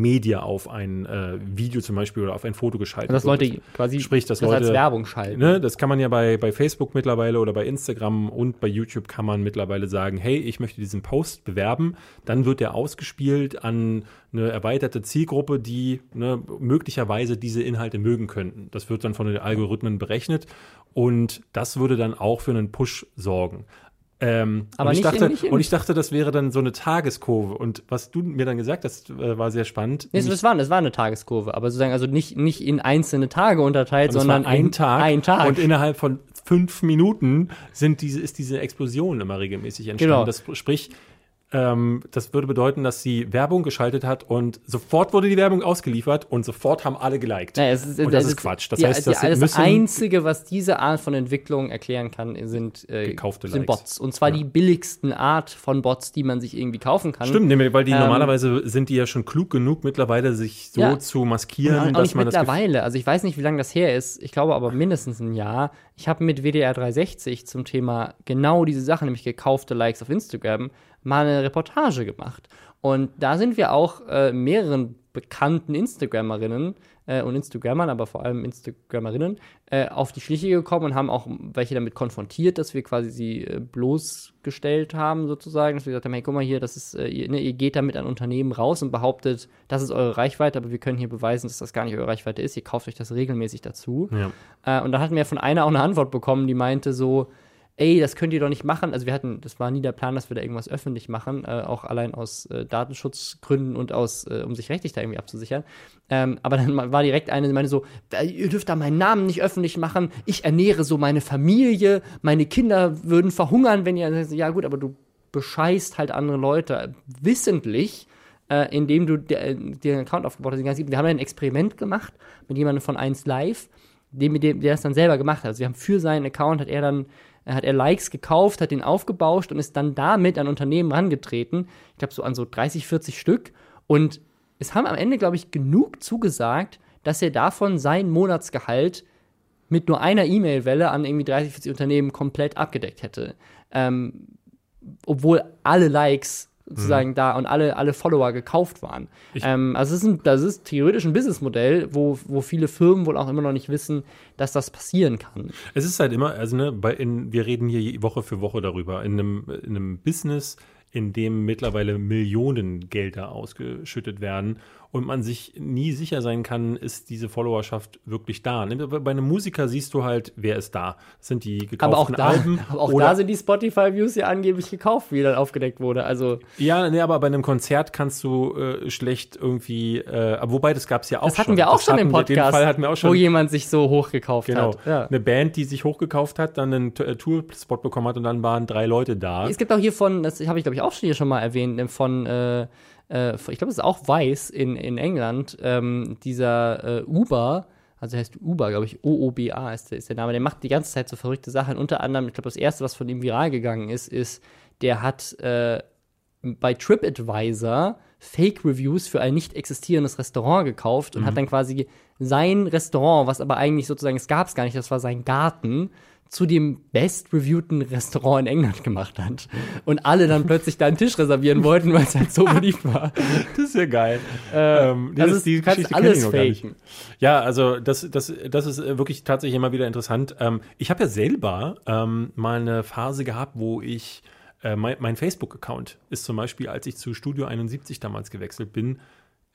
Media auf ein äh, Video zum Beispiel oder auf ein Foto geschaltet Dass wird. Leute quasi Sprich, dass das als Leute- Werbung schalten. Ne, das kann man ja bei, bei Facebook mittlerweile oder bei Instagram und bei YouTube kann man mittlerweile sagen, hey, ich möchte diesen Post bewerben. Dann wird der ausgespielt an eine erweiterte Zielgruppe, die ne, möglicherweise diese Inhalte mögen könnten. Das wird dann von den Algorithmen berechnet und das würde dann auch für einen Push sorgen. Ähm, Aber und, ich nicht in- dachte, nicht in- und ich dachte, das wäre dann so eine Tageskurve. Und was du mir dann gesagt hast, äh, war sehr spannend. Nee, das, war, das war eine Tageskurve, aber sozusagen also nicht, nicht in einzelne Tage unterteilt, sondern ein in Tag, Ein Tag. Und innerhalb von fünf Minuten sind diese, ist diese Explosion immer regelmäßig entstanden. Genau. Das sprich, ähm, das würde bedeuten, dass sie Werbung geschaltet hat und sofort wurde die Werbung ausgeliefert und sofort haben alle geliked. Es ist, und das es ist Quatsch. Das die, heißt, die, das das Einzige, was diese Art von Entwicklung erklären kann, sind, äh, Gekaufte sind Likes. Bots. Und zwar die billigsten Art von Bots, die man sich irgendwie kaufen kann. Stimmt, weil die Ähm, normalerweise sind die ja schon klug genug, mittlerweile sich so Ja. zu maskieren, Und auch dass nicht man das mittlerweile. Also ich weiß nicht, wie lange das her ist. Ich glaube aber mindestens ein Jahr. Ich habe mit WDR 360 zum Thema genau diese Sache, nämlich gekaufte Likes auf Instagram, mal eine Reportage gemacht. Und da sind wir auch äh, mehreren bekannten Instagrammerinnen äh, und Instagrammern, aber vor allem Instagrammerinnen, äh, auf die Schliche gekommen und haben auch welche damit konfrontiert, dass wir quasi sie äh, bloßgestellt haben, sozusagen. Dass wir gesagt haben, hey, guck mal hier, das ist, äh, ihr, ne, ihr geht damit an Unternehmen raus und behauptet, das ist eure Reichweite, aber wir können hier beweisen, dass das gar nicht eure Reichweite ist. Ihr kauft euch das regelmäßig dazu. Ja. Äh, und dann hatten wir von einer auch eine Antwort bekommen, die meinte so, ey, das könnt ihr doch nicht machen. Also wir hatten, das war nie der Plan, dass wir da irgendwas öffentlich machen, äh, auch allein aus äh, Datenschutzgründen und aus, äh, um sich rechtlich da irgendwie abzusichern. Ähm, aber dann war direkt eine, die meinte so, "Äh, ihr dürft da meinen Namen nicht öffentlich machen. Ich ernähre so meine Familie, meine Kinder würden verhungern, wenn ihr, ja gut, aber du bescheißt halt andere Leute wissentlich äh, indem du dir dir einen Account aufgebaut hast. Wir haben ein Experiment gemacht mit jemandem von 1 Live, dem, der das dann selber gemacht hat. Also wir haben für seinen Account, hat er dann, äh, hat er Likes gekauft, hat den aufgebauscht und ist dann damit an Unternehmen rangetreten. Ich glaube so an so 30, 40 Stück. Und es haben am Ende, glaube ich, genug zugesagt, dass er davon sein Monatsgehalt mit nur einer E-Mail-Welle an irgendwie 30, 40 Unternehmen komplett abgedeckt hätte. Ähm, obwohl alle Likes sozusagen da und alle, alle Follower gekauft waren. Ähm, also es ist ein, das ist theoretisch ein Businessmodell, wo, wo viele Firmen wohl auch immer noch nicht wissen, dass das passieren kann. Es ist halt immer, also ne, bei in, wir reden hier Woche für Woche darüber. In einem, in einem Business, in dem mittlerweile Millionen Gelder ausgeschüttet werden und man sich nie sicher sein kann, ist diese Followerschaft wirklich da. Ne, Bei einem Musiker siehst du halt, wer ist da. Das sind die gekauften Aber auch da, Alben. aber auch da sind die Spotify-Views ja angeblich gekauft, wie dann aufgedeckt wurde. Also Ja, nee, aber bei einem Konzert kannst du äh, schlecht irgendwie, äh, wobei das gab es ja auch das hatten schon. wir auch Das schon im hatten Podcast, Fall hatten wir auch schon. wo jemand sich so hochgekauft Genau. hat. Ja. Eine Band, die sich hochgekauft hat, dann einen äh, Tourspot bekommen hat und dann waren drei Leute da. Es gibt auch hier von, das habe ich glaube ich auch schon hier schon mal erwähnt, von, äh, ich glaube, es ist auch Weiß in, in England, ähm, dieser äh, Uber, also heißt Uber, glaube ich, O-O-B-A ist, der- ist der Name, der macht die ganze Zeit so verrückte Sachen. Unter anderem, ich glaube, das erste, was von ihm viral gegangen ist, ist, der hat äh, bei TripAdvisor Fake-Reviews für ein nicht existierendes Restaurant gekauft und hat dann quasi sein Restaurant, was aber eigentlich sozusagen, es gab es gar nicht, das war sein Garten, zu dem best-reviewten Restaurant in England gemacht hat. Und alle dann plötzlich da einen Tisch reservieren wollten, weil es halt so beliebt war. Das ist ja geil. ähm, nee, also das- es- du kannst kenn alles ich faken. Ja, also das, das, das ist äh, wirklich tatsächlich immer wieder interessant. Ähm, ich habe ja selber ähm, mal eine Phase gehabt, wo ich äh, mein, mein Facebook-Account ist zum Beispiel, als ich zu Studio 71 damals gewechselt bin,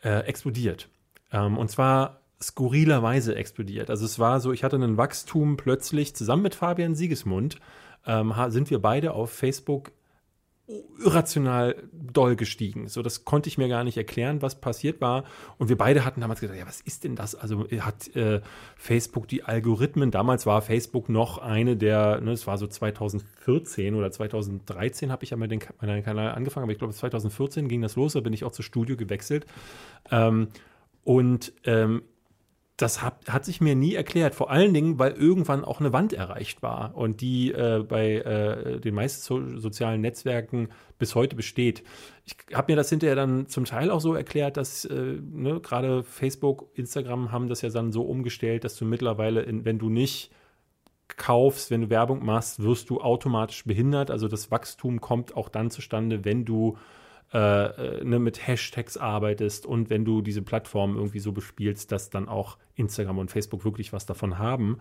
äh, explodiert. Ähm, und zwar skurrilerweise explodiert. Also es war so, ich hatte ein Wachstum plötzlich zusammen mit Fabian Siegesmund, ähm, sind wir beide auf Facebook irrational doll gestiegen. So, das konnte ich mir gar nicht erklären, was passiert war. Und wir beide hatten damals gesagt, ja, was ist denn das? Also hat äh, Facebook die Algorithmen, damals war Facebook noch eine der, ne, es war so 2014 oder 2013 habe ich ja mal den meinen Kanal angefangen, aber ich glaube 2014 ging das los, da bin ich auch zu Studio gewechselt. Ähm, und ähm, das hat, hat sich mir nie erklärt, vor allen Dingen, weil irgendwann auch eine Wand erreicht war und die äh, bei äh, den meisten so, sozialen Netzwerken bis heute besteht. Ich habe mir das hinterher dann zum Teil auch so erklärt, dass äh, ne, gerade Facebook, Instagram haben das ja dann so umgestellt, dass du mittlerweile, in, wenn du nicht kaufst, wenn du Werbung machst, wirst du automatisch behindert. Also das Wachstum kommt auch dann zustande, wenn du äh, ne, mit Hashtags arbeitest und wenn du diese Plattform irgendwie so bespielst, dass dann auch Instagram und Facebook wirklich was davon haben,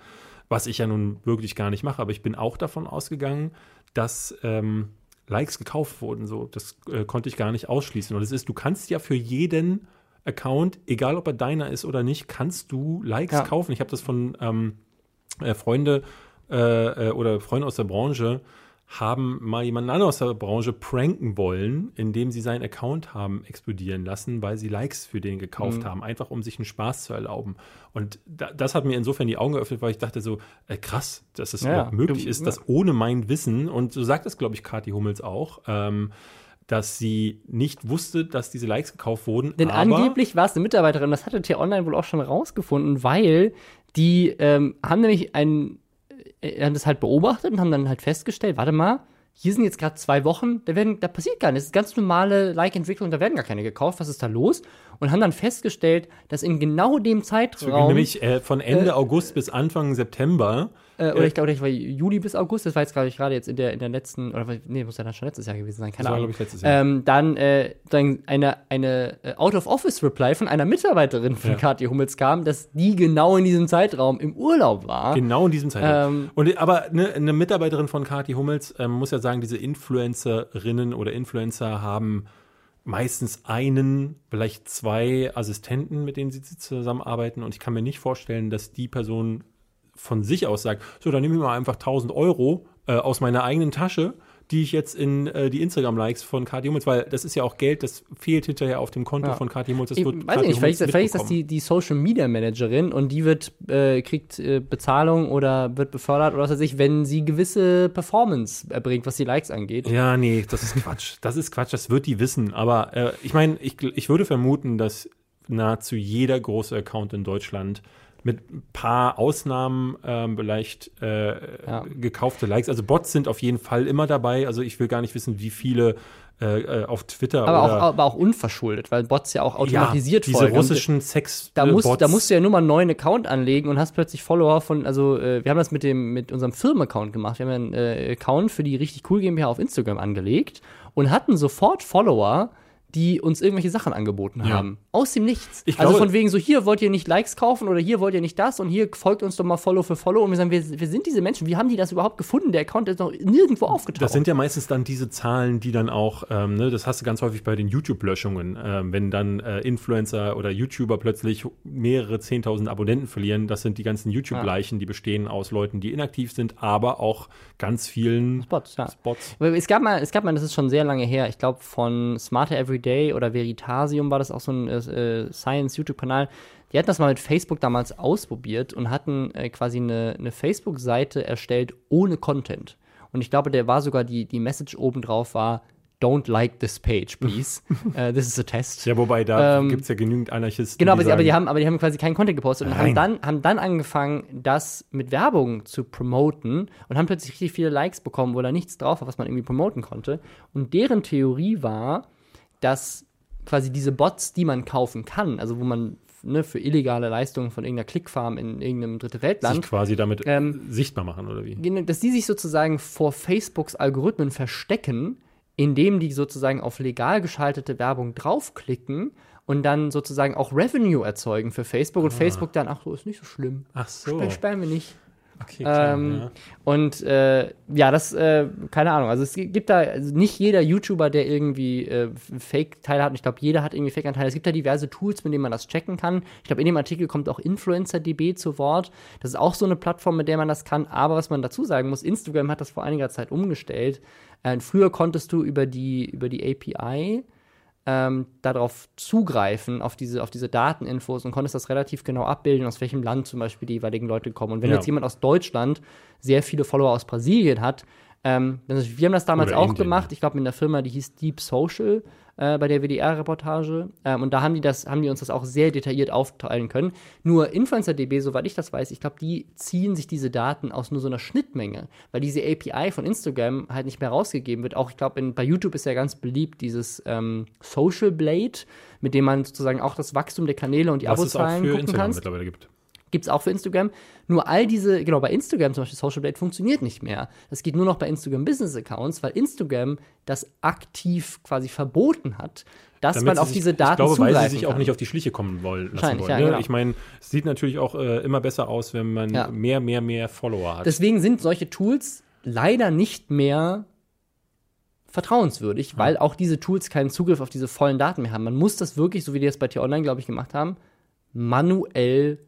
was ich ja nun wirklich gar nicht mache. Aber ich bin auch davon ausgegangen, dass ähm, Likes gekauft wurden. So, das äh, konnte ich gar nicht ausschließen. Und es ist, du kannst ja für jeden Account, egal ob er deiner ist oder nicht, kannst du Likes Ja. kaufen. Ich habe das von ähm, äh, Freunde äh, äh, oder Freunde aus der Branche haben mal jemanden anderen aus der Branche pranken wollen, indem sie seinen Account haben explodieren lassen, weil sie Likes für den gekauft haben, einfach um sich einen Spaß zu erlauben. Und da, das hat mir insofern die Augen geöffnet, weil ich dachte so, äh, krass, dass es Ja, möglich du- ist, ja. dass ohne mein Wissen, und so sagt es, glaube ich, Kathi Hummels auch, ähm, dass sie nicht wusste, dass diese Likes gekauft wurden. Denn angeblich war es eine Mitarbeiterin, das hatte T-Online wohl auch schon rausgefunden, weil die ähm, haben nämlich ein, äh, haben das halt beobachtet und haben dann halt festgestellt, warte mal, hier sind jetzt gerade zwei Wochen, da, werden, da passiert gar nichts. Das ist ganz normale Like-Entwicklung, da werden gar keine gekauft. Was ist da los? Und haben dann festgestellt, dass in genau dem Zeitraum. nämlich äh, von Ende August bis Anfang September äh, oder ich glaube, ich war Juli bis August, das war jetzt, glaube ich, gerade jetzt in der, in der letzten, oder nee, muss ja dann schon letztes Jahr gewesen sein, keine Das war, Ahnung. glaub ich, letztes Jahr. Ähm, dann, äh, dann eine, eine äh, Out-of-Office-Reply von einer Mitarbeiterin von Ja. Kathi Hummels kam, dass die genau in diesem Zeitraum im Urlaub war. Genau in diesem Zeitraum. Ähm, und, aber ne, eine Mitarbeiterin von Kati Hummels ähm, muss ja sagen, diese Influencerinnen oder Influencer haben meistens einen, vielleicht zwei Assistenten, mit denen sie zusammenarbeiten. Und ich kann mir nicht vorstellen, dass die Person von sich aus sagt, so, dann nehme ich mal einfach 1000 Euro äh, aus meiner eigenen Tasche, die ich jetzt in äh, die Instagram-Likes von Kati Hummels, weil das ist ja auch Geld, das fehlt hinterher auf dem Konto Ja. von Kati Hummels. Das Ich wird weiß Kathi nicht, vielleicht, vielleicht ist das die, die Social Media Managerin und die wird, äh, kriegt äh, Bezahlung oder wird befördert oder was weiß ich, wenn sie gewisse Performance erbringt, was die Likes angeht. Ja, nee, das ist Quatsch. Das ist Quatsch, das wird die wissen. Aber äh, ich meine, ich, ich würde vermuten, dass nahezu jeder große Account in Deutschland mit ein paar Ausnahmen ähm, vielleicht äh, Ja. gekaufte Likes. Also Bots sind auf jeden Fall immer dabei. Also ich will gar nicht wissen, wie viele äh, äh, auf Twitter Aber auch, aber auch unverschuldet, weil Bots ja auch automatisiert ja, diese folgen. Russischen Sex Da musst, Bots. da musst du ja nur mal einen neuen Account anlegen und hast plötzlich Follower von, also äh, wir haben das mit dem, mit unserem Firmenaccount gemacht. Wir haben einen äh, Account für die richtig cool GmbH auf Instagram angelegt und hatten sofort Follower, die uns irgendwelche Sachen angeboten Ja. haben. Aus dem Nichts. Ich also glaube- von wegen so, hier wollt ihr nicht Likes kaufen oder hier wollt ihr nicht das und hier folgt uns doch mal Follow für Follow. Und wir sagen, wir, wir sind diese Menschen, wie haben die das überhaupt gefunden? Der Account ist noch nirgendwo aufgetaucht. Das sind ja meistens dann diese Zahlen, die dann auch, ähm, ne, das hast du ganz häufig bei den YouTube-Löschungen, ähm, wenn dann äh, Influencer oder YouTuber plötzlich mehrere 10.000 Abonnenten verlieren. Das sind die ganzen YouTube-Leichen, die bestehen aus Leuten, die inaktiv sind, aber auch ganz vielen Bots, ja. Spots. Es gab mal, es gab mal, das ist schon sehr lange her, ich glaube von Smarter Everyday oder Veritasium war das auch so ein äh, Science-YouTube-Kanal. Die hatten das mal mit Facebook damals ausprobiert und hatten äh, quasi eine, eine Facebook-Seite erstellt ohne Content. Und ich glaube, der war sogar die, die Message oben drauf war, don't like this page, please. uh, this is a test. Ja, wobei da Ähm, gibt's ja genügend Anarchisten. Genau, aber, sie, aber, die sagen, haben, aber die haben quasi keinen Content gepostet und haben dann, haben dann angefangen, das mit Werbung zu promoten und haben plötzlich richtig viele Likes bekommen, wo da nichts drauf war, was man irgendwie promoten konnte. Und deren Theorie war, dass quasi diese Bots, die man kaufen kann, also wo man ne, für illegale Leistungen von irgendeiner Clickfarm in irgendeinem dritte sich Weltland, quasi damit Ähm, sichtbar machen, oder wie? Genau, dass die sich sozusagen vor Facebooks Algorithmen verstecken, indem die sozusagen auf legal geschaltete Werbung draufklicken und dann sozusagen auch Revenue erzeugen für Facebook und Facebook dann, ach so, ist nicht so schlimm. Ach so. Sperren- Sperren wir nicht. Okay, klar, Ähm, ja. Und äh, ja, das, äh, keine Ahnung. Also es gibt da also nicht jeder YouTuber, der irgendwie äh, Fake-Teile hat. Und ich glaube, jeder hat irgendwie Fake-Anteile. Es gibt da diverse Tools, mit denen man das checken kann. Ich glaube, in dem Artikel kommt auch InfluencerDB zu Wort. Das ist auch so eine Plattform, mit der man das kann. Aber was man dazu sagen muss, Instagram hat das vor einiger Zeit umgestellt. Äh, früher konntest du über die, über die API ähm, darauf zugreifen, auf diese, auf diese Dateninfos und konntest das relativ genau abbilden, aus welchem Land zum Beispiel die jeweiligen Leute kommen. Und wenn Ja. jetzt jemand aus Deutschland sehr viele Follower aus Brasilien hat, ähm, wir haben das damals Oder auch Indien. gemacht. Ich glaube, in der Firma, die hieß Deep Social, äh, bei der WDR-Reportage. Ähm, und da haben die, das, haben die uns das auch sehr detailliert aufteilen können. Nur InfluencerDB, soweit ich das weiß, ich glaube, die ziehen sich diese Daten aus nur so einer Schnittmenge, weil diese API von Instagram halt nicht mehr rausgegeben wird. Auch, ich glaube, bei YouTube ist ja ganz beliebt dieses ähm, Social Blade, mit dem man sozusagen auch das Wachstum der Kanäle und die Was Abozahlen für gucken Instagram kannst. mittlerweile gibt. Gibt es auch für Instagram. Nur all diese, genau, bei Instagram zum Beispiel Social Blade funktioniert nicht mehr. Das geht nur noch bei Instagram Business Accounts, weil Instagram das aktiv quasi verboten hat, dass Damit man auf sich- diese Daten Ich glaube, weil zugreifen sie sich auch nicht auf die Schliche kommen wollen, lassen wollen. ja, ne? genau. Ich meine, es sieht natürlich auch äh, immer besser aus, wenn man Ja. mehr, mehr, mehr Follower hat. Deswegen sind solche Tools leider nicht mehr vertrauenswürdig, weil auch diese Tools keinen Zugriff auf diese vollen Daten mehr haben. Man muss das wirklich, so wie die das bei T-Online, glaube ich, gemacht haben, manuell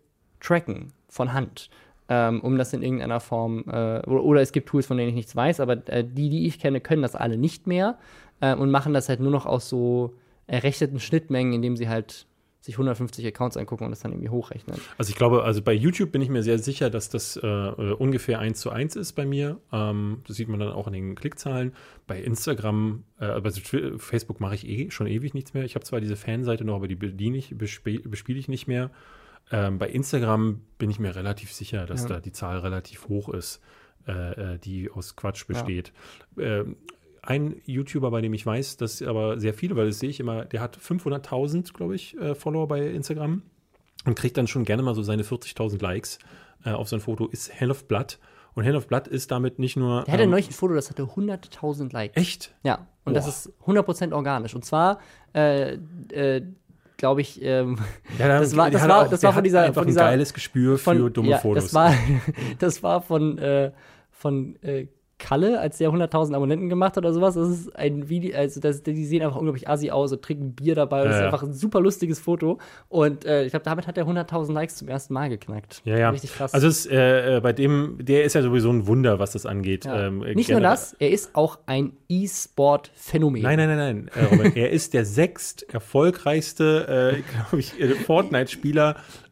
tracken, von Hand, ähm, um das in irgendeiner Form, äh, oder, oder es gibt Tools, von denen ich nichts weiß, aber äh, die, die ich kenne, können das alle nicht mehr äh, und machen das halt nur noch aus so errechneten Schnittmengen, indem sie halt sich 150 Accounts angucken und das dann irgendwie hochrechnen. Also ich glaube, also bei YouTube bin ich mir sehr sicher, dass das äh, äh ungefähr 1 zu 1 ist bei mir. Ähm, das sieht man dann auch in den Klickzahlen. Bei Instagram, äh, also Facebook mache ich eh schon ewig nichts mehr. Ich habe zwar diese Fanseite noch, aber die bediene ich, bespiele ich nicht mehr. Ähm, bei Instagram bin ich mir relativ sicher, dass ja. da die Zahl relativ hoch ist, äh, äh die aus Quatsch besteht. Ja. Ähm, ein YouTuber, bei dem ich weiß, das aber sehr viele, weil das sehe ich immer, der hat 500.000, glaube ich, äh, Follower bei Instagram und kriegt dann schon gerne mal so seine 40.000 Likes äh, auf sein Foto, ist Hand of Blood. Und Hand of Blood ist damit nicht nur. Der hatte ähm, neulich ein Foto, das hatte 100.000 Likes. Echt? Ja. Und Boah. das ist 100% organisch. Und zwar, äh, äh, glaube ich, ähm, ja, das war, das war, auch, das war von dieser, von dieser, ein geiles Gespür für von, dumme ja, Fotos. Das war, das war von, äh, von äh, Kalle, als der 100.000 Abonnenten gemacht hat oder sowas. Das ist ein Video, also das, die sehen einfach unglaublich assi aus und trinken Bier dabei. Und das ist einfach ein super lustiges Foto. Und äh, ich glaube, damit hat er 100.000 Likes zum ersten Mal geknackt. Ja, ja. Richtig krass. Also es, äh, bei dem, der ist ja sowieso ein Wunder, was das angeht. Ja. Ähm, Nicht nur das, er ist auch ein E-Sport-Phänomen. Nein, nein, nein, nein. Äh, Robert, er ist der sechst erfolgreichste, äh, glaube ich, äh,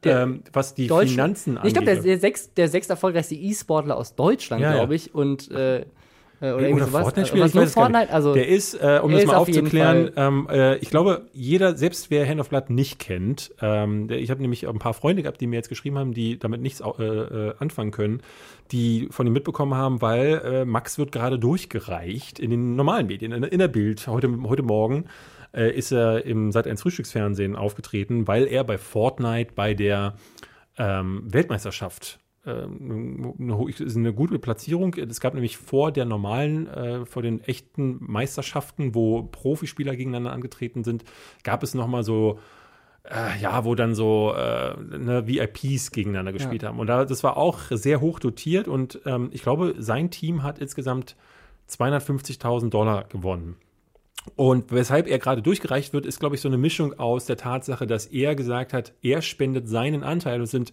Fortnite-Spieler ähm, was die Finanzen angeht. Ich glaube, der, der, sechst, der sechst erfolgreichste E-Sportler aus Deutschland, ja, glaube ich. Und äh, äh, oder, oder Fortnite-Spieler, ich weiß Fortnite, also der ist, äh, um das mal aufzuklären, ähm, äh, ich glaube, jeder, selbst wer Hand of Blood nicht kennt, ähm, der, ich habe nämlich ein paar Freunde gehabt, die mir jetzt geschrieben haben, die damit nichts äh, äh, anfangen können, die von ihm mitbekommen haben, weil äh, Max wird gerade durchgereicht in den normalen Medien, in, in der Bild, heute, heute Morgen äh, ist er im Sat 1 Frühstücksfernsehen aufgetreten, weil er bei Fortnite bei der ähm, Weltmeisterschaft ähm, eine, ist eine gute Platzierung. Es gab nämlich vor der normalen, äh, vor den echten Meisterschaften, wo Profispieler gegeneinander angetreten sind, gab es nochmal so, äh, ja, wo dann so äh, ne, VIPs gegeneinander gespielt ja. haben. Und da, das war auch sehr hoch dotiert und ähm, ich glaube, sein Team hat insgesamt 250.000 Dollar gewonnen. Und weshalb er gerade durchgereicht wird, ist, glaube ich, so eine Mischung aus der Tatsache, dass er gesagt hat, er spendet seinen Anteil, das sind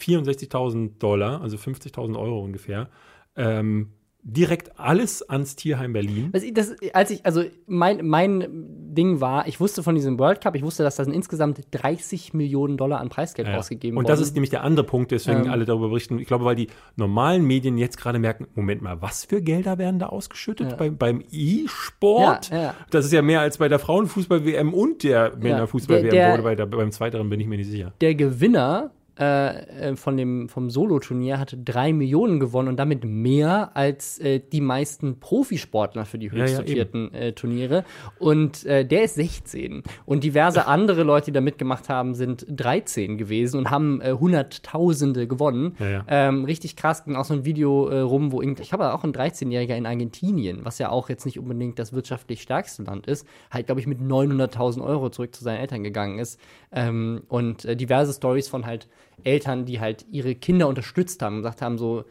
64.000 Dollar, also 50.000 Euro ungefähr, ähm, direkt alles ans Tierheim Berlin. Das, das, als ich, also mein, mein Ding war, ich wusste von diesem World Cup, ich wusste, dass da insgesamt 30 Millionen Dollar an Preisgeld ja. ausgegeben Und das ist nämlich der andere Punkt, deswegen ähm. alle darüber berichten. Ich glaube, weil die normalen Medien jetzt gerade merken, Moment mal, was für Gelder werden da ausgeschüttet ja. beim, beim E-Sport? Ja, das ist ja mehr als bei der Frauenfußball-WM und der Männerfußball-WM wurde, bei der, beim zweiteren bin ich mir nicht sicher. Der Gewinner äh, äh, von dem, vom Solo-Turnier hatte drei Millionen gewonnen und damit mehr als äh, die meisten Profisportler für die höchst dotierten ja, ja, äh, Turniere. Und äh, der ist 16. Und diverse andere Leute, die da mitgemacht haben, sind 13 gewesen und haben äh, Hunderttausende gewonnen. Ja, ähm, richtig krass, ging auch so ein Video rum, wo ich habe auch ein 13-Jähriger in Argentinien, was ja auch jetzt nicht unbedingt das wirtschaftlich stärkste Land ist, halt, glaube ich, mit 900.000 Euro zurück zu seinen Eltern gegangen ist. Ähm, und diverse Stories von halt Eltern, die halt ihre Kinder unterstützt haben und gesagt haben, so,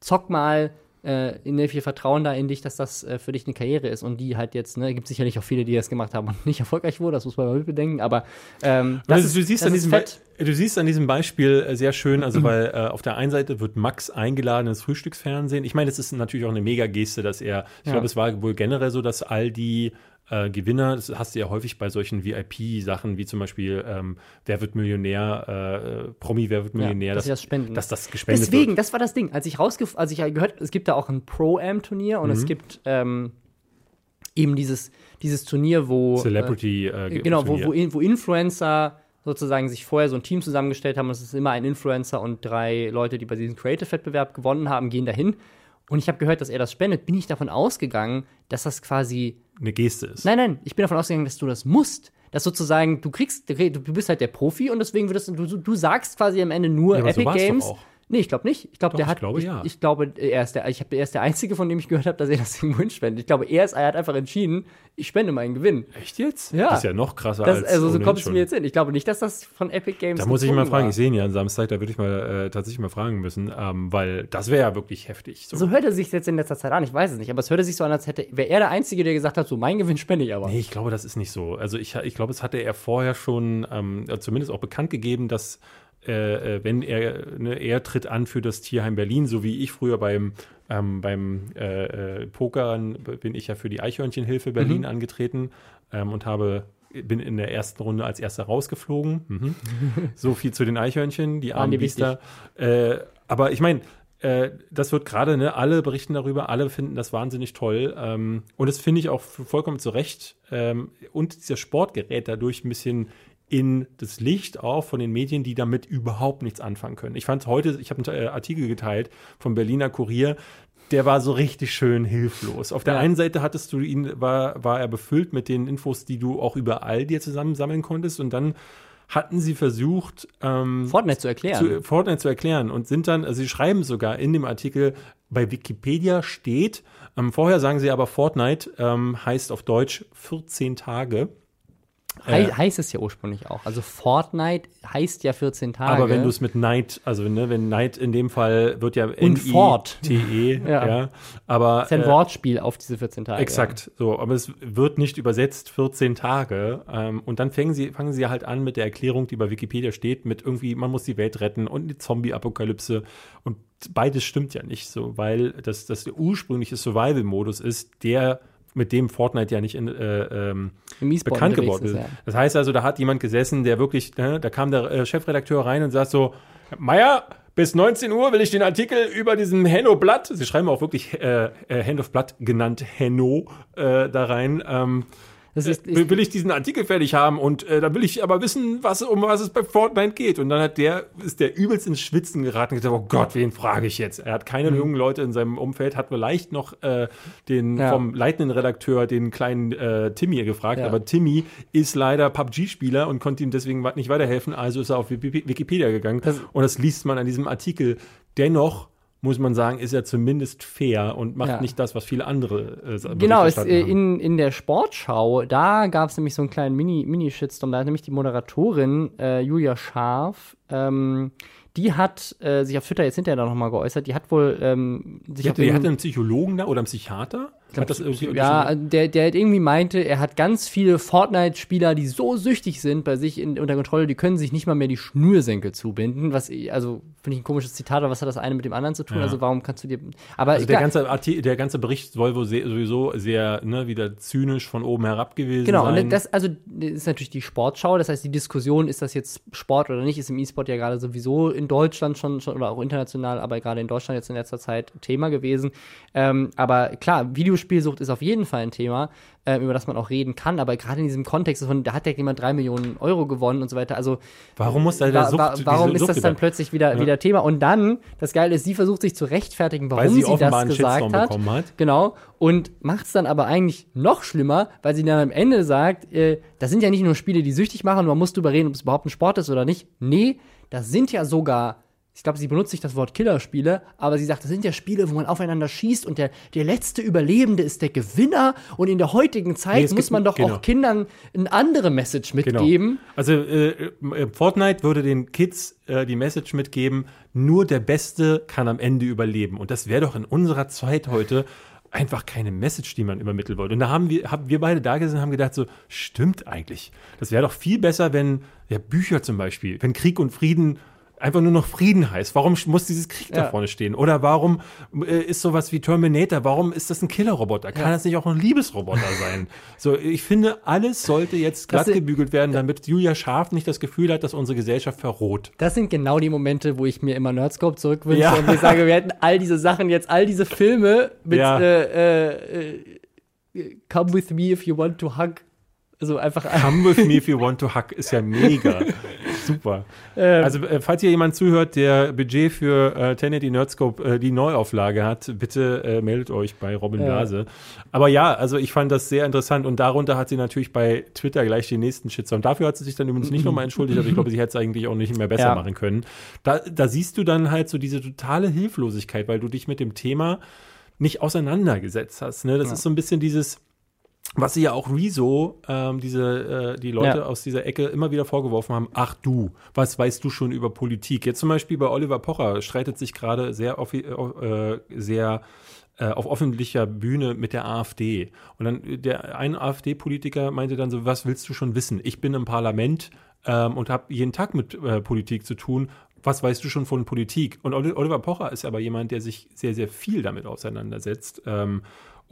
zock mal, äh, wir vertrauen da in dich, dass das äh, für dich eine Karriere ist und die halt jetzt, ne, gibt sicherlich auch viele, die das gemacht haben und nicht erfolgreich wurden, das muss man mal mitbedenken, aber ähm, das also, du, siehst an diesem du siehst an diesem Beispiel äh, sehr schön, also mhm. weil äh, auf der einen Seite wird Max eingeladen ins Frühstücksfernsehen. Ich meine, das ist natürlich auch eine Mega-Geste, dass er, ich ja. glaube, es war wohl generell so, dass all die äh, Gewinner, das hast du ja häufig bei solchen VIP-Sachen, wie zum Beispiel ähm, Wer wird Millionär, äh, Promi, Wer wird Millionär, ja, dass, das spenden. dass das gespendet Deswegen, wird. das war das Ding. Als ich rausgef als ich gehört, es gibt da auch ein Pro-Am-Turnier und mhm. es gibt ähm, eben dieses, dieses Turnier, wo Celebrity äh, äh genau, wo, wo, wo Influencer sozusagen sich vorher so ein Team zusammengestellt haben. Es ist immer ein Influencer und drei Leute, die bei diesem Creative-Wettbewerb gewonnen haben, gehen dahin. Und ich habe gehört, dass er das spendet. Bin ich davon ausgegangen, dass das quasi eine Geste ist. Nein, nein, ich bin davon ausgegangen, dass du das musst. Dass sozusagen, du kriegst, du bist halt der Profi und deswegen würdest du, du sagst quasi am Ende nur ja, Epic so Games. Doch auch. Nee, ich glaube nicht. Ich glaube, der hat. Ich glaube, ich, ja. ich glaube, er ist der, ich hab, er ist der Einzige, von dem ich gehört habe, dass er das irgendwo spendet. Ich glaube, er, ist, er hat einfach entschieden, ich spende meinen Gewinn. Echt jetzt? Ja. Das ist ja noch krasser das, als Also, so kommt es mir jetzt hin. Ich glaube nicht, dass das von Epic Games Da muss ich mal fragen. War. Ich sehe ihn ja am Samstag, da würde ich mal äh, tatsächlich mal fragen müssen, ähm, weil das wäre ja wirklich heftig. So. so hört er sich jetzt in letzter Zeit an. Ich weiß es nicht, aber es hörte sich so an, als hätte, wäre er der Einzige, der gesagt hat, so, mein Gewinn spende ich aber. Nee, ich glaube, das ist nicht so. Also, ich, ich glaube, es hatte er vorher schon ähm, zumindest auch bekannt gegeben, dass äh, äh, wenn er, ne, er tritt an für das Tierheim Berlin, so wie ich früher beim, ähm, beim äh, äh, Pokern bin ich ja für die Eichhörnchenhilfe Berlin mhm. angetreten ähm, und habe bin in der ersten Runde als erster rausgeflogen. Mhm. so viel zu den Eichhörnchen, die armen Biester. Äh, aber ich meine, äh, das wird gerade, ne, alle berichten darüber, alle finden das wahnsinnig toll. Ähm, und das finde ich auch vollkommen zu Recht. Ähm, und dieser Sport gerät dadurch ein bisschen in das Licht auch von den Medien, die damit überhaupt nichts anfangen können. Ich fand heute, ich habe einen äh, Artikel geteilt vom Berliner Kurier, der war so richtig schön hilflos. Auf der Ja. einen Seite hattest du ihn, war, war er befüllt mit den Infos, die du auch überall dir zusammensammeln konntest und dann hatten sie versucht, ähm, Fortnite zu erklären. zu, Fortnite zu erklären und sind dann, also sie schreiben sogar in dem Artikel, bei Wikipedia steht, ähm, vorher sagen sie aber Fortnite ähm, heißt auf Deutsch 14 Tage. Hei äh, heißt es ja ursprünglich auch. Also Fortnite heißt ja 14 Tage. Aber wenn du es mit Night, also ne, wenn Night in dem Fall wird ja Und Fort. T-E, ja. Ja. Aber ist ja ein äh, Wortspiel auf diese 14 Tage. Exakt, so, aber es wird nicht übersetzt 14 Tage. Ähm, und dann fangen sie, fangen sie halt an mit der Erklärung, die bei Wikipedia steht, mit irgendwie, man muss die Welt retten und die Zombie-Apokalypse. Und beides stimmt ja nicht so, weil das, das der ursprüngliche Survival-Modus ist, der mit dem Fortnite ja nicht in, äh, ähm, bekannt geworden ist. ja. Das heißt also, da hat jemand gesessen, der wirklich, ne, da kam der äh, Chefredakteur rein und sagt so, Meier, bis 19 Uhr will ich den Artikel über diesen Henno-Blatt, sie schreiben auch wirklich äh, äh, Hand of Blood genannt Henno äh, da rein, ähm, Das ist, will, will ich diesen Artikel fertig haben und äh, da will ich aber wissen, was, um was es bei Fortnite geht. Und dann hat der, ist der übelst ins Schwitzen geraten und gesagt, oh Gott, wen frage ich jetzt? Er hat keine jungen Leute in seinem Umfeld, hat vielleicht noch äh, den Ja. vom leitenden Redakteur, den kleinen äh, Timmy gefragt, Ja. aber Timmy ist leider PUBG-Spieler und konnte ihm deswegen nicht weiterhelfen, also ist er auf Wiki- Wikipedia gegangen. Das- und das liest man an diesem Artikel. Dennoch muss man sagen, ist er zumindest fair und macht Ja. nicht das, was viele andere äh, Genau, es, äh, in, in der Sportschau, da gab es nämlich so einen kleinen Mini- Mini-Shitstorm. da hat nämlich die Moderatorin äh, Julia Scharf, ähm, die hat äh, sich auf Twitter jetzt hinterher noch mal geäußert. Die hat wohl ähm, sich Die hatte, die hatte einen Psychologen da oder einen Psychiater? Hat das irgendwie ja, der, der halt irgendwie meinte, er hat ganz viele Fortnite-Spieler, die so süchtig sind bei sich in, unter Kontrolle, die können sich nicht mal mehr die Schnürsenkel zubinden. Was, also, finde ich ein komisches Zitat, aber was hat das eine mit dem anderen zu tun? Ja. Also, warum kannst du dir. Aber Also der ganze, Arti der ganze Bericht soll wohl sehr, sowieso sehr, ne, wieder zynisch von oben herab gewesen Genau, sein. und das, also, das ist natürlich die Sportschau. Das heißt, die Diskussion, ist das jetzt Sport oder nicht, ist im E-Sport ja gerade sowieso in Deutschland schon, schon oder auch international, aber gerade in Deutschland jetzt in letzter Zeit Thema gewesen. Ähm, aber klar, Videospielsucht ist auf jeden Fall ein Thema, ähm, über das man auch reden kann. Aber gerade in diesem Kontext von, da hat ja jemand drei Millionen Euro gewonnen und so weiter. Also, warum muss da der Sucht, wa warum ist das dann plötzlich wieder, wieder Thema? Und dann, das Geile ist, sie versucht sich zu rechtfertigen, warum Weil sie sie, das gesagt hat. hat. Genau. Und macht es dann aber eigentlich noch schlimmer, weil sie dann am Ende sagt, äh, das sind ja nicht nur Spiele, die süchtig machen, man muss drüber reden, ob es überhaupt ein Sport ist oder nicht. Nee, das sind ja sogar, ich glaube, sie benutzt nicht das Wort Killerspiele, aber sie sagt, das sind ja Spiele, wo man aufeinander schießt und der, der letzte Überlebende ist der Gewinner. Und in der heutigen Zeit Nee, muss man doch genau. auch Kindern eine andere Message Genau. mitgeben. Also äh, äh, Fortnite würde den Kids äh, die Message mitgeben, nur der Beste kann am Ende überleben. Und das wäre doch in unserer Zeit heute einfach keine Message, die man übermitteln wollte. Und da haben wir, haben wir beide da gesessen und haben gedacht, so, stimmt eigentlich. Das wäre doch viel besser, wenn, ja, Bücher zum Beispiel, wenn Krieg und Frieden einfach nur noch Frieden heißt. Warum muss dieses Krieg da Ja. vorne stehen? Oder warum äh, ist sowas wie Terminator? Warum ist das ein Killerroboter? Kann das nicht auch ein Liebesroboter sein? So, ich finde, alles sollte jetzt glatt ist- gebügelt werden, damit Julia Scharf nicht das Gefühl hat, dass unsere Gesellschaft verroht. Das sind genau die Momente, wo ich mir immer Nerdscope zurückwünsche Ja. und ich sage, wir hätten all diese Sachen jetzt, all diese Filme mit Ja. äh, äh, äh, Come with me if you want to hug. Also einfach Come with me if you want to hug ist ja mega. Super. Ähm. also, äh, falls hier jemand zuhört, der Budget für äh, 1080 Nerdscope äh, die Neuauflage hat, bitte äh, meldet euch bei Robin. Blase. Aber ja, also ich fand das sehr interessant und darunter hat sie natürlich bei Twitter gleich den nächsten Shitstorm. Dafür hat sie sich dann übrigens nicht nochmal entschuldigt, aber ich glaube, sie hätte es eigentlich auch nicht mehr besser Ja. machen können. Da, da siehst du dann halt so diese totale Hilflosigkeit, weil du dich mit dem Thema nicht auseinandergesetzt hast. Ne? Das Ja. ist so ein bisschen dieses, was sie ja auch Rezo, ähm, diese, äh, die Leute Ja. aus dieser Ecke immer wieder vorgeworfen haben, ach du, was weißt du schon über Politik? Jetzt zum Beispiel bei Oliver Pocher streitet sich gerade sehr, äh, sehr äh, auf öffentlicher Bühne mit der AfD. Und dann der ein AfD-Politiker meinte dann so, was willst du schon wissen? Ich bin im Parlament ähm, und habe jeden Tag mit äh, Politik zu tun. was weißt du schon von Politik? Und Oliver Pocher ist aber jemand, der sich sehr, sehr viel damit auseinandersetzt. Ähm,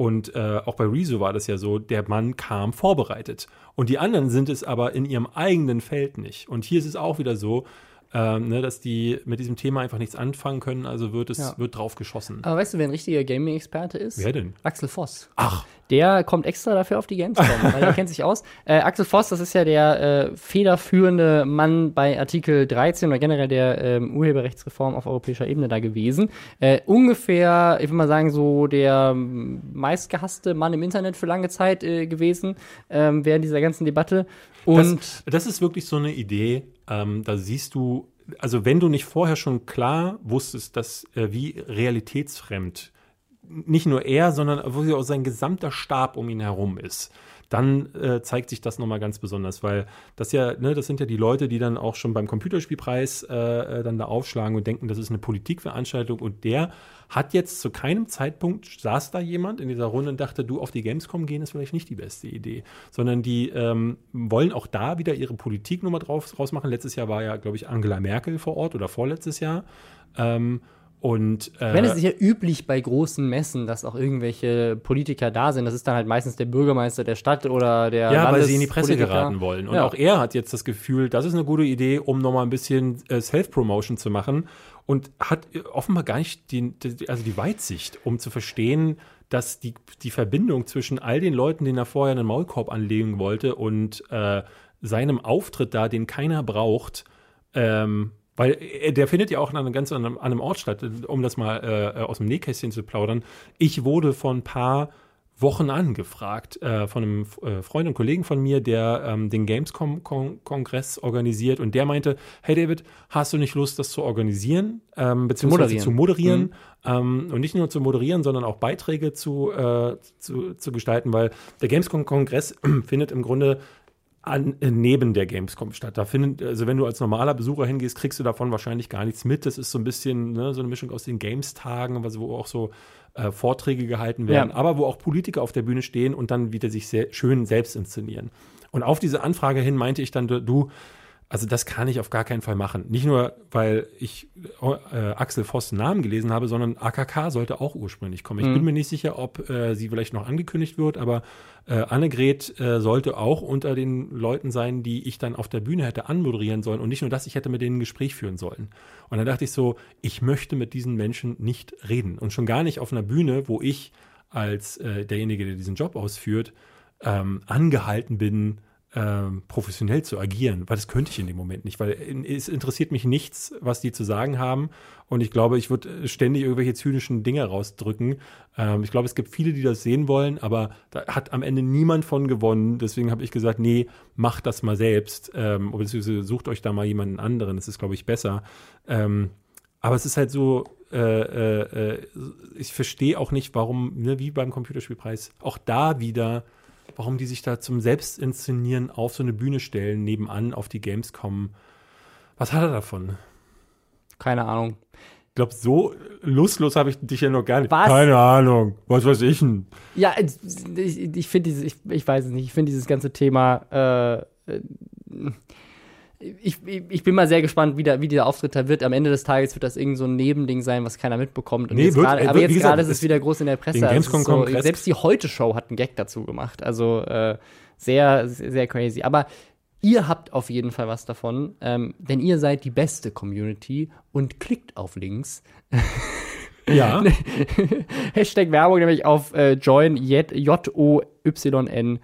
und äh, auch bei Rezo war das ja so, der Mann kam vorbereitet. Und die anderen sind es aber in ihrem eigenen Feld nicht. Und hier ist es auch wieder so, ähm, ne, dass die mit diesem Thema einfach nichts anfangen können, also wird es ja. wird drauf geschossen. Aber weißt du, wer ein richtiger Gaming-Experte ist? Wer denn? Axel Voss. Ach. Der kommt extra dafür auf die Gamescom, weil er kennt sich aus. Äh, Axel Voss, das ist ja der äh, federführende Mann bei Artikel 13 oder generell der ähm, Urheberrechtsreform auf europäischer Ebene da gewesen. Äh, ungefähr, ich würde mal sagen, so der meistgehasste Mann im Internet für lange Zeit äh, gewesen ähm, während dieser ganzen Debatte. Und das, das ist wirklich so eine Idee, ähm, da siehst du, also wenn du nicht vorher schon klar wusstest, dass äh, wie realitätsfremd nicht nur er, sondern wo auch sein gesamter Stab um ihn herum ist, dann äh, zeigt sich das nochmal ganz besonders, weil das ja, ne, das sind ja die Leute, die dann auch schon beim Computerspielpreis äh, äh, dann da aufschlagen und denken, das ist eine Politikveranstaltung und der hat jetzt zu keinem Zeitpunkt, saß da jemand in dieser Runde und dachte, du auf die Gamescom gehen ist vielleicht nicht die beste Idee, sondern die ähm, wollen auch da wieder ihre Politiknummer drauf rausmachen. Letztes Jahr war ja, glaube ich, Angela Merkel vor Ort oder vorletztes Jahr. Ähm, und, äh, Wenn es ist ja üblich bei großen Messen, dass auch irgendwelche Politiker da sind. Das ist dann halt meistens der Bürgermeister der Stadt oder der Ja, weil sie in die Presse geraten wollen. Und ja. auch er hat jetzt das Gefühl, das ist eine gute Idee, um nochmal ein bisschen äh, Self-Promotion zu machen und hat äh, offenbar gar nicht die, die, also die Weitsicht, um zu verstehen, dass die, die Verbindung zwischen all den Leuten, denen er vorher einen Maulkorb anlegen wollte und äh, seinem Auftritt da, den keiner braucht, ähm, weil äh, der findet ja auch an einem ganz an einem, Ort statt, um das mal äh, aus dem Nähkästchen zu plaudern. Ich wurde vor ein paar Wochen angefragt äh, von einem äh, Freund und Kollegen von mir, der ähm, den Gamescom-Kongress organisiert und der meinte, hey David, hast du nicht Lust, das zu organisieren, ähm, beziehungsweise zu moderieren, zu moderieren mhm. ähm, und nicht nur zu moderieren, sondern auch Beiträge zu, äh, zu, zu gestalten, weil der Gamescom-Kongress findet im Grunde an, äh, neben der Gamescom statt. Da findet, also wenn du als normaler Besucher hingehst, kriegst du davon wahrscheinlich gar nichts mit. Das ist so ein bisschen ne, so eine Mischung aus den Games-Tagen, wo auch so äh, Vorträge gehalten werden, ja. aber wo auch Politiker auf der Bühne stehen und dann wieder sich sehr schön selbst inszenieren. Und auf diese Anfrage hin meinte ich dann, du, also das kann ich auf gar keinen Fall machen. Nicht nur, weil ich äh, Axel Voss Namen gelesen habe, sondern AKK sollte auch ursprünglich kommen. Ich mhm. bin mir nicht sicher, ob äh, sie vielleicht noch angekündigt wird, aber äh, Annegret äh, sollte auch unter den Leuten sein, die ich dann auf der Bühne hätte anmoderieren sollen. Und nicht nur das, ich hätte mit denen ein Gespräch führen sollen. Und dann dachte ich so, ich möchte mit diesen Menschen nicht reden. Und schon gar nicht auf einer Bühne, wo ich als äh, derjenige, der diesen Job ausführt, ähm, angehalten bin, ähm, professionell zu agieren, weil das könnte ich in dem Moment nicht, weil es interessiert mich nichts, was die zu sagen haben. Und ich glaube, ich würde ständig irgendwelche zynischen Dinge rausdrücken. Ähm, ich glaube, es gibt viele, die das sehen wollen, aber da hat am Ende niemand von gewonnen. Deswegen habe ich gesagt, nee, macht das mal selbst. Ähm, beziehungsweise sucht euch da mal jemanden anderen. Das ist, glaube ich, besser. Ähm, aber es ist halt so, äh, äh, äh ich verstehe auch nicht, warum, ne, wie beim Computerspielpreis, auch da wieder warum die sich da zum Selbstinszenieren auf so eine Bühne stellen, nebenan auf die Gamescom. Was hat er davon? Keine Ahnung. Ich glaube, so lustlos habe ich dich ja noch gar nicht. Was? Keine Ahnung. Was weiß ich denn? Ja, ich, ich finde dieses, ich, ich weiß es nicht, ich finde dieses ganze Thema, äh, ich, ich, bin mal sehr gespannt, wie, der, wie dieser Auftritt da wird. Am Ende des Tages wird das irgend so ein Nebending sein, was keiner mitbekommt. Und nee, jetzt wird, grade, äh, aber jetzt gerade ist es wieder groß in der Presse. Also so, selbst die Heute-Show hat einen Gag dazu gemacht. Also äh, sehr, sehr crazy. Aber ihr habt auf jeden Fall was davon, ähm, denn ihr seid die beste Community und klickt auf Links. Ja. Hashtag Werbung nämlich auf äh, join j-o-y-n.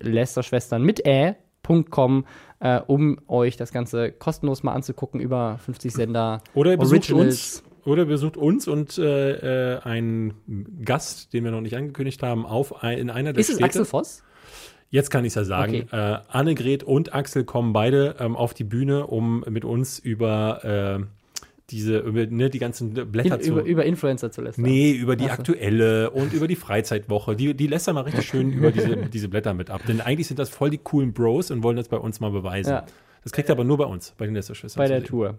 Lästerschwestern mit ä.com äh, um euch das Ganze kostenlos mal anzugucken über 50 Sender. Oder ihr besucht uns. Oder besucht uns und äh, äh, einen Gast, den wir noch nicht angekündigt haben, auf ein, in einer der Ist es Axel Voss? Jetzt kann ich es ja sagen. Okay. Äh, Annegret und Axel kommen beide ähm, auf die Bühne, um mit uns über äh, diese, über, ne, die ganzen Blätter In, zu. Über, über Influencer zu lästern. Nee, über die also. aktuelle und über die Freizeitwoche. Die, die lässt er mal richtig schön über diese, diese Blätter mit ab. Denn eigentlich sind das voll die coolen Bros und wollen das bei uns mal beweisen. Ja. Das kriegt er aber nur bei uns, bei den Lästerschwestern. Bei der Tour.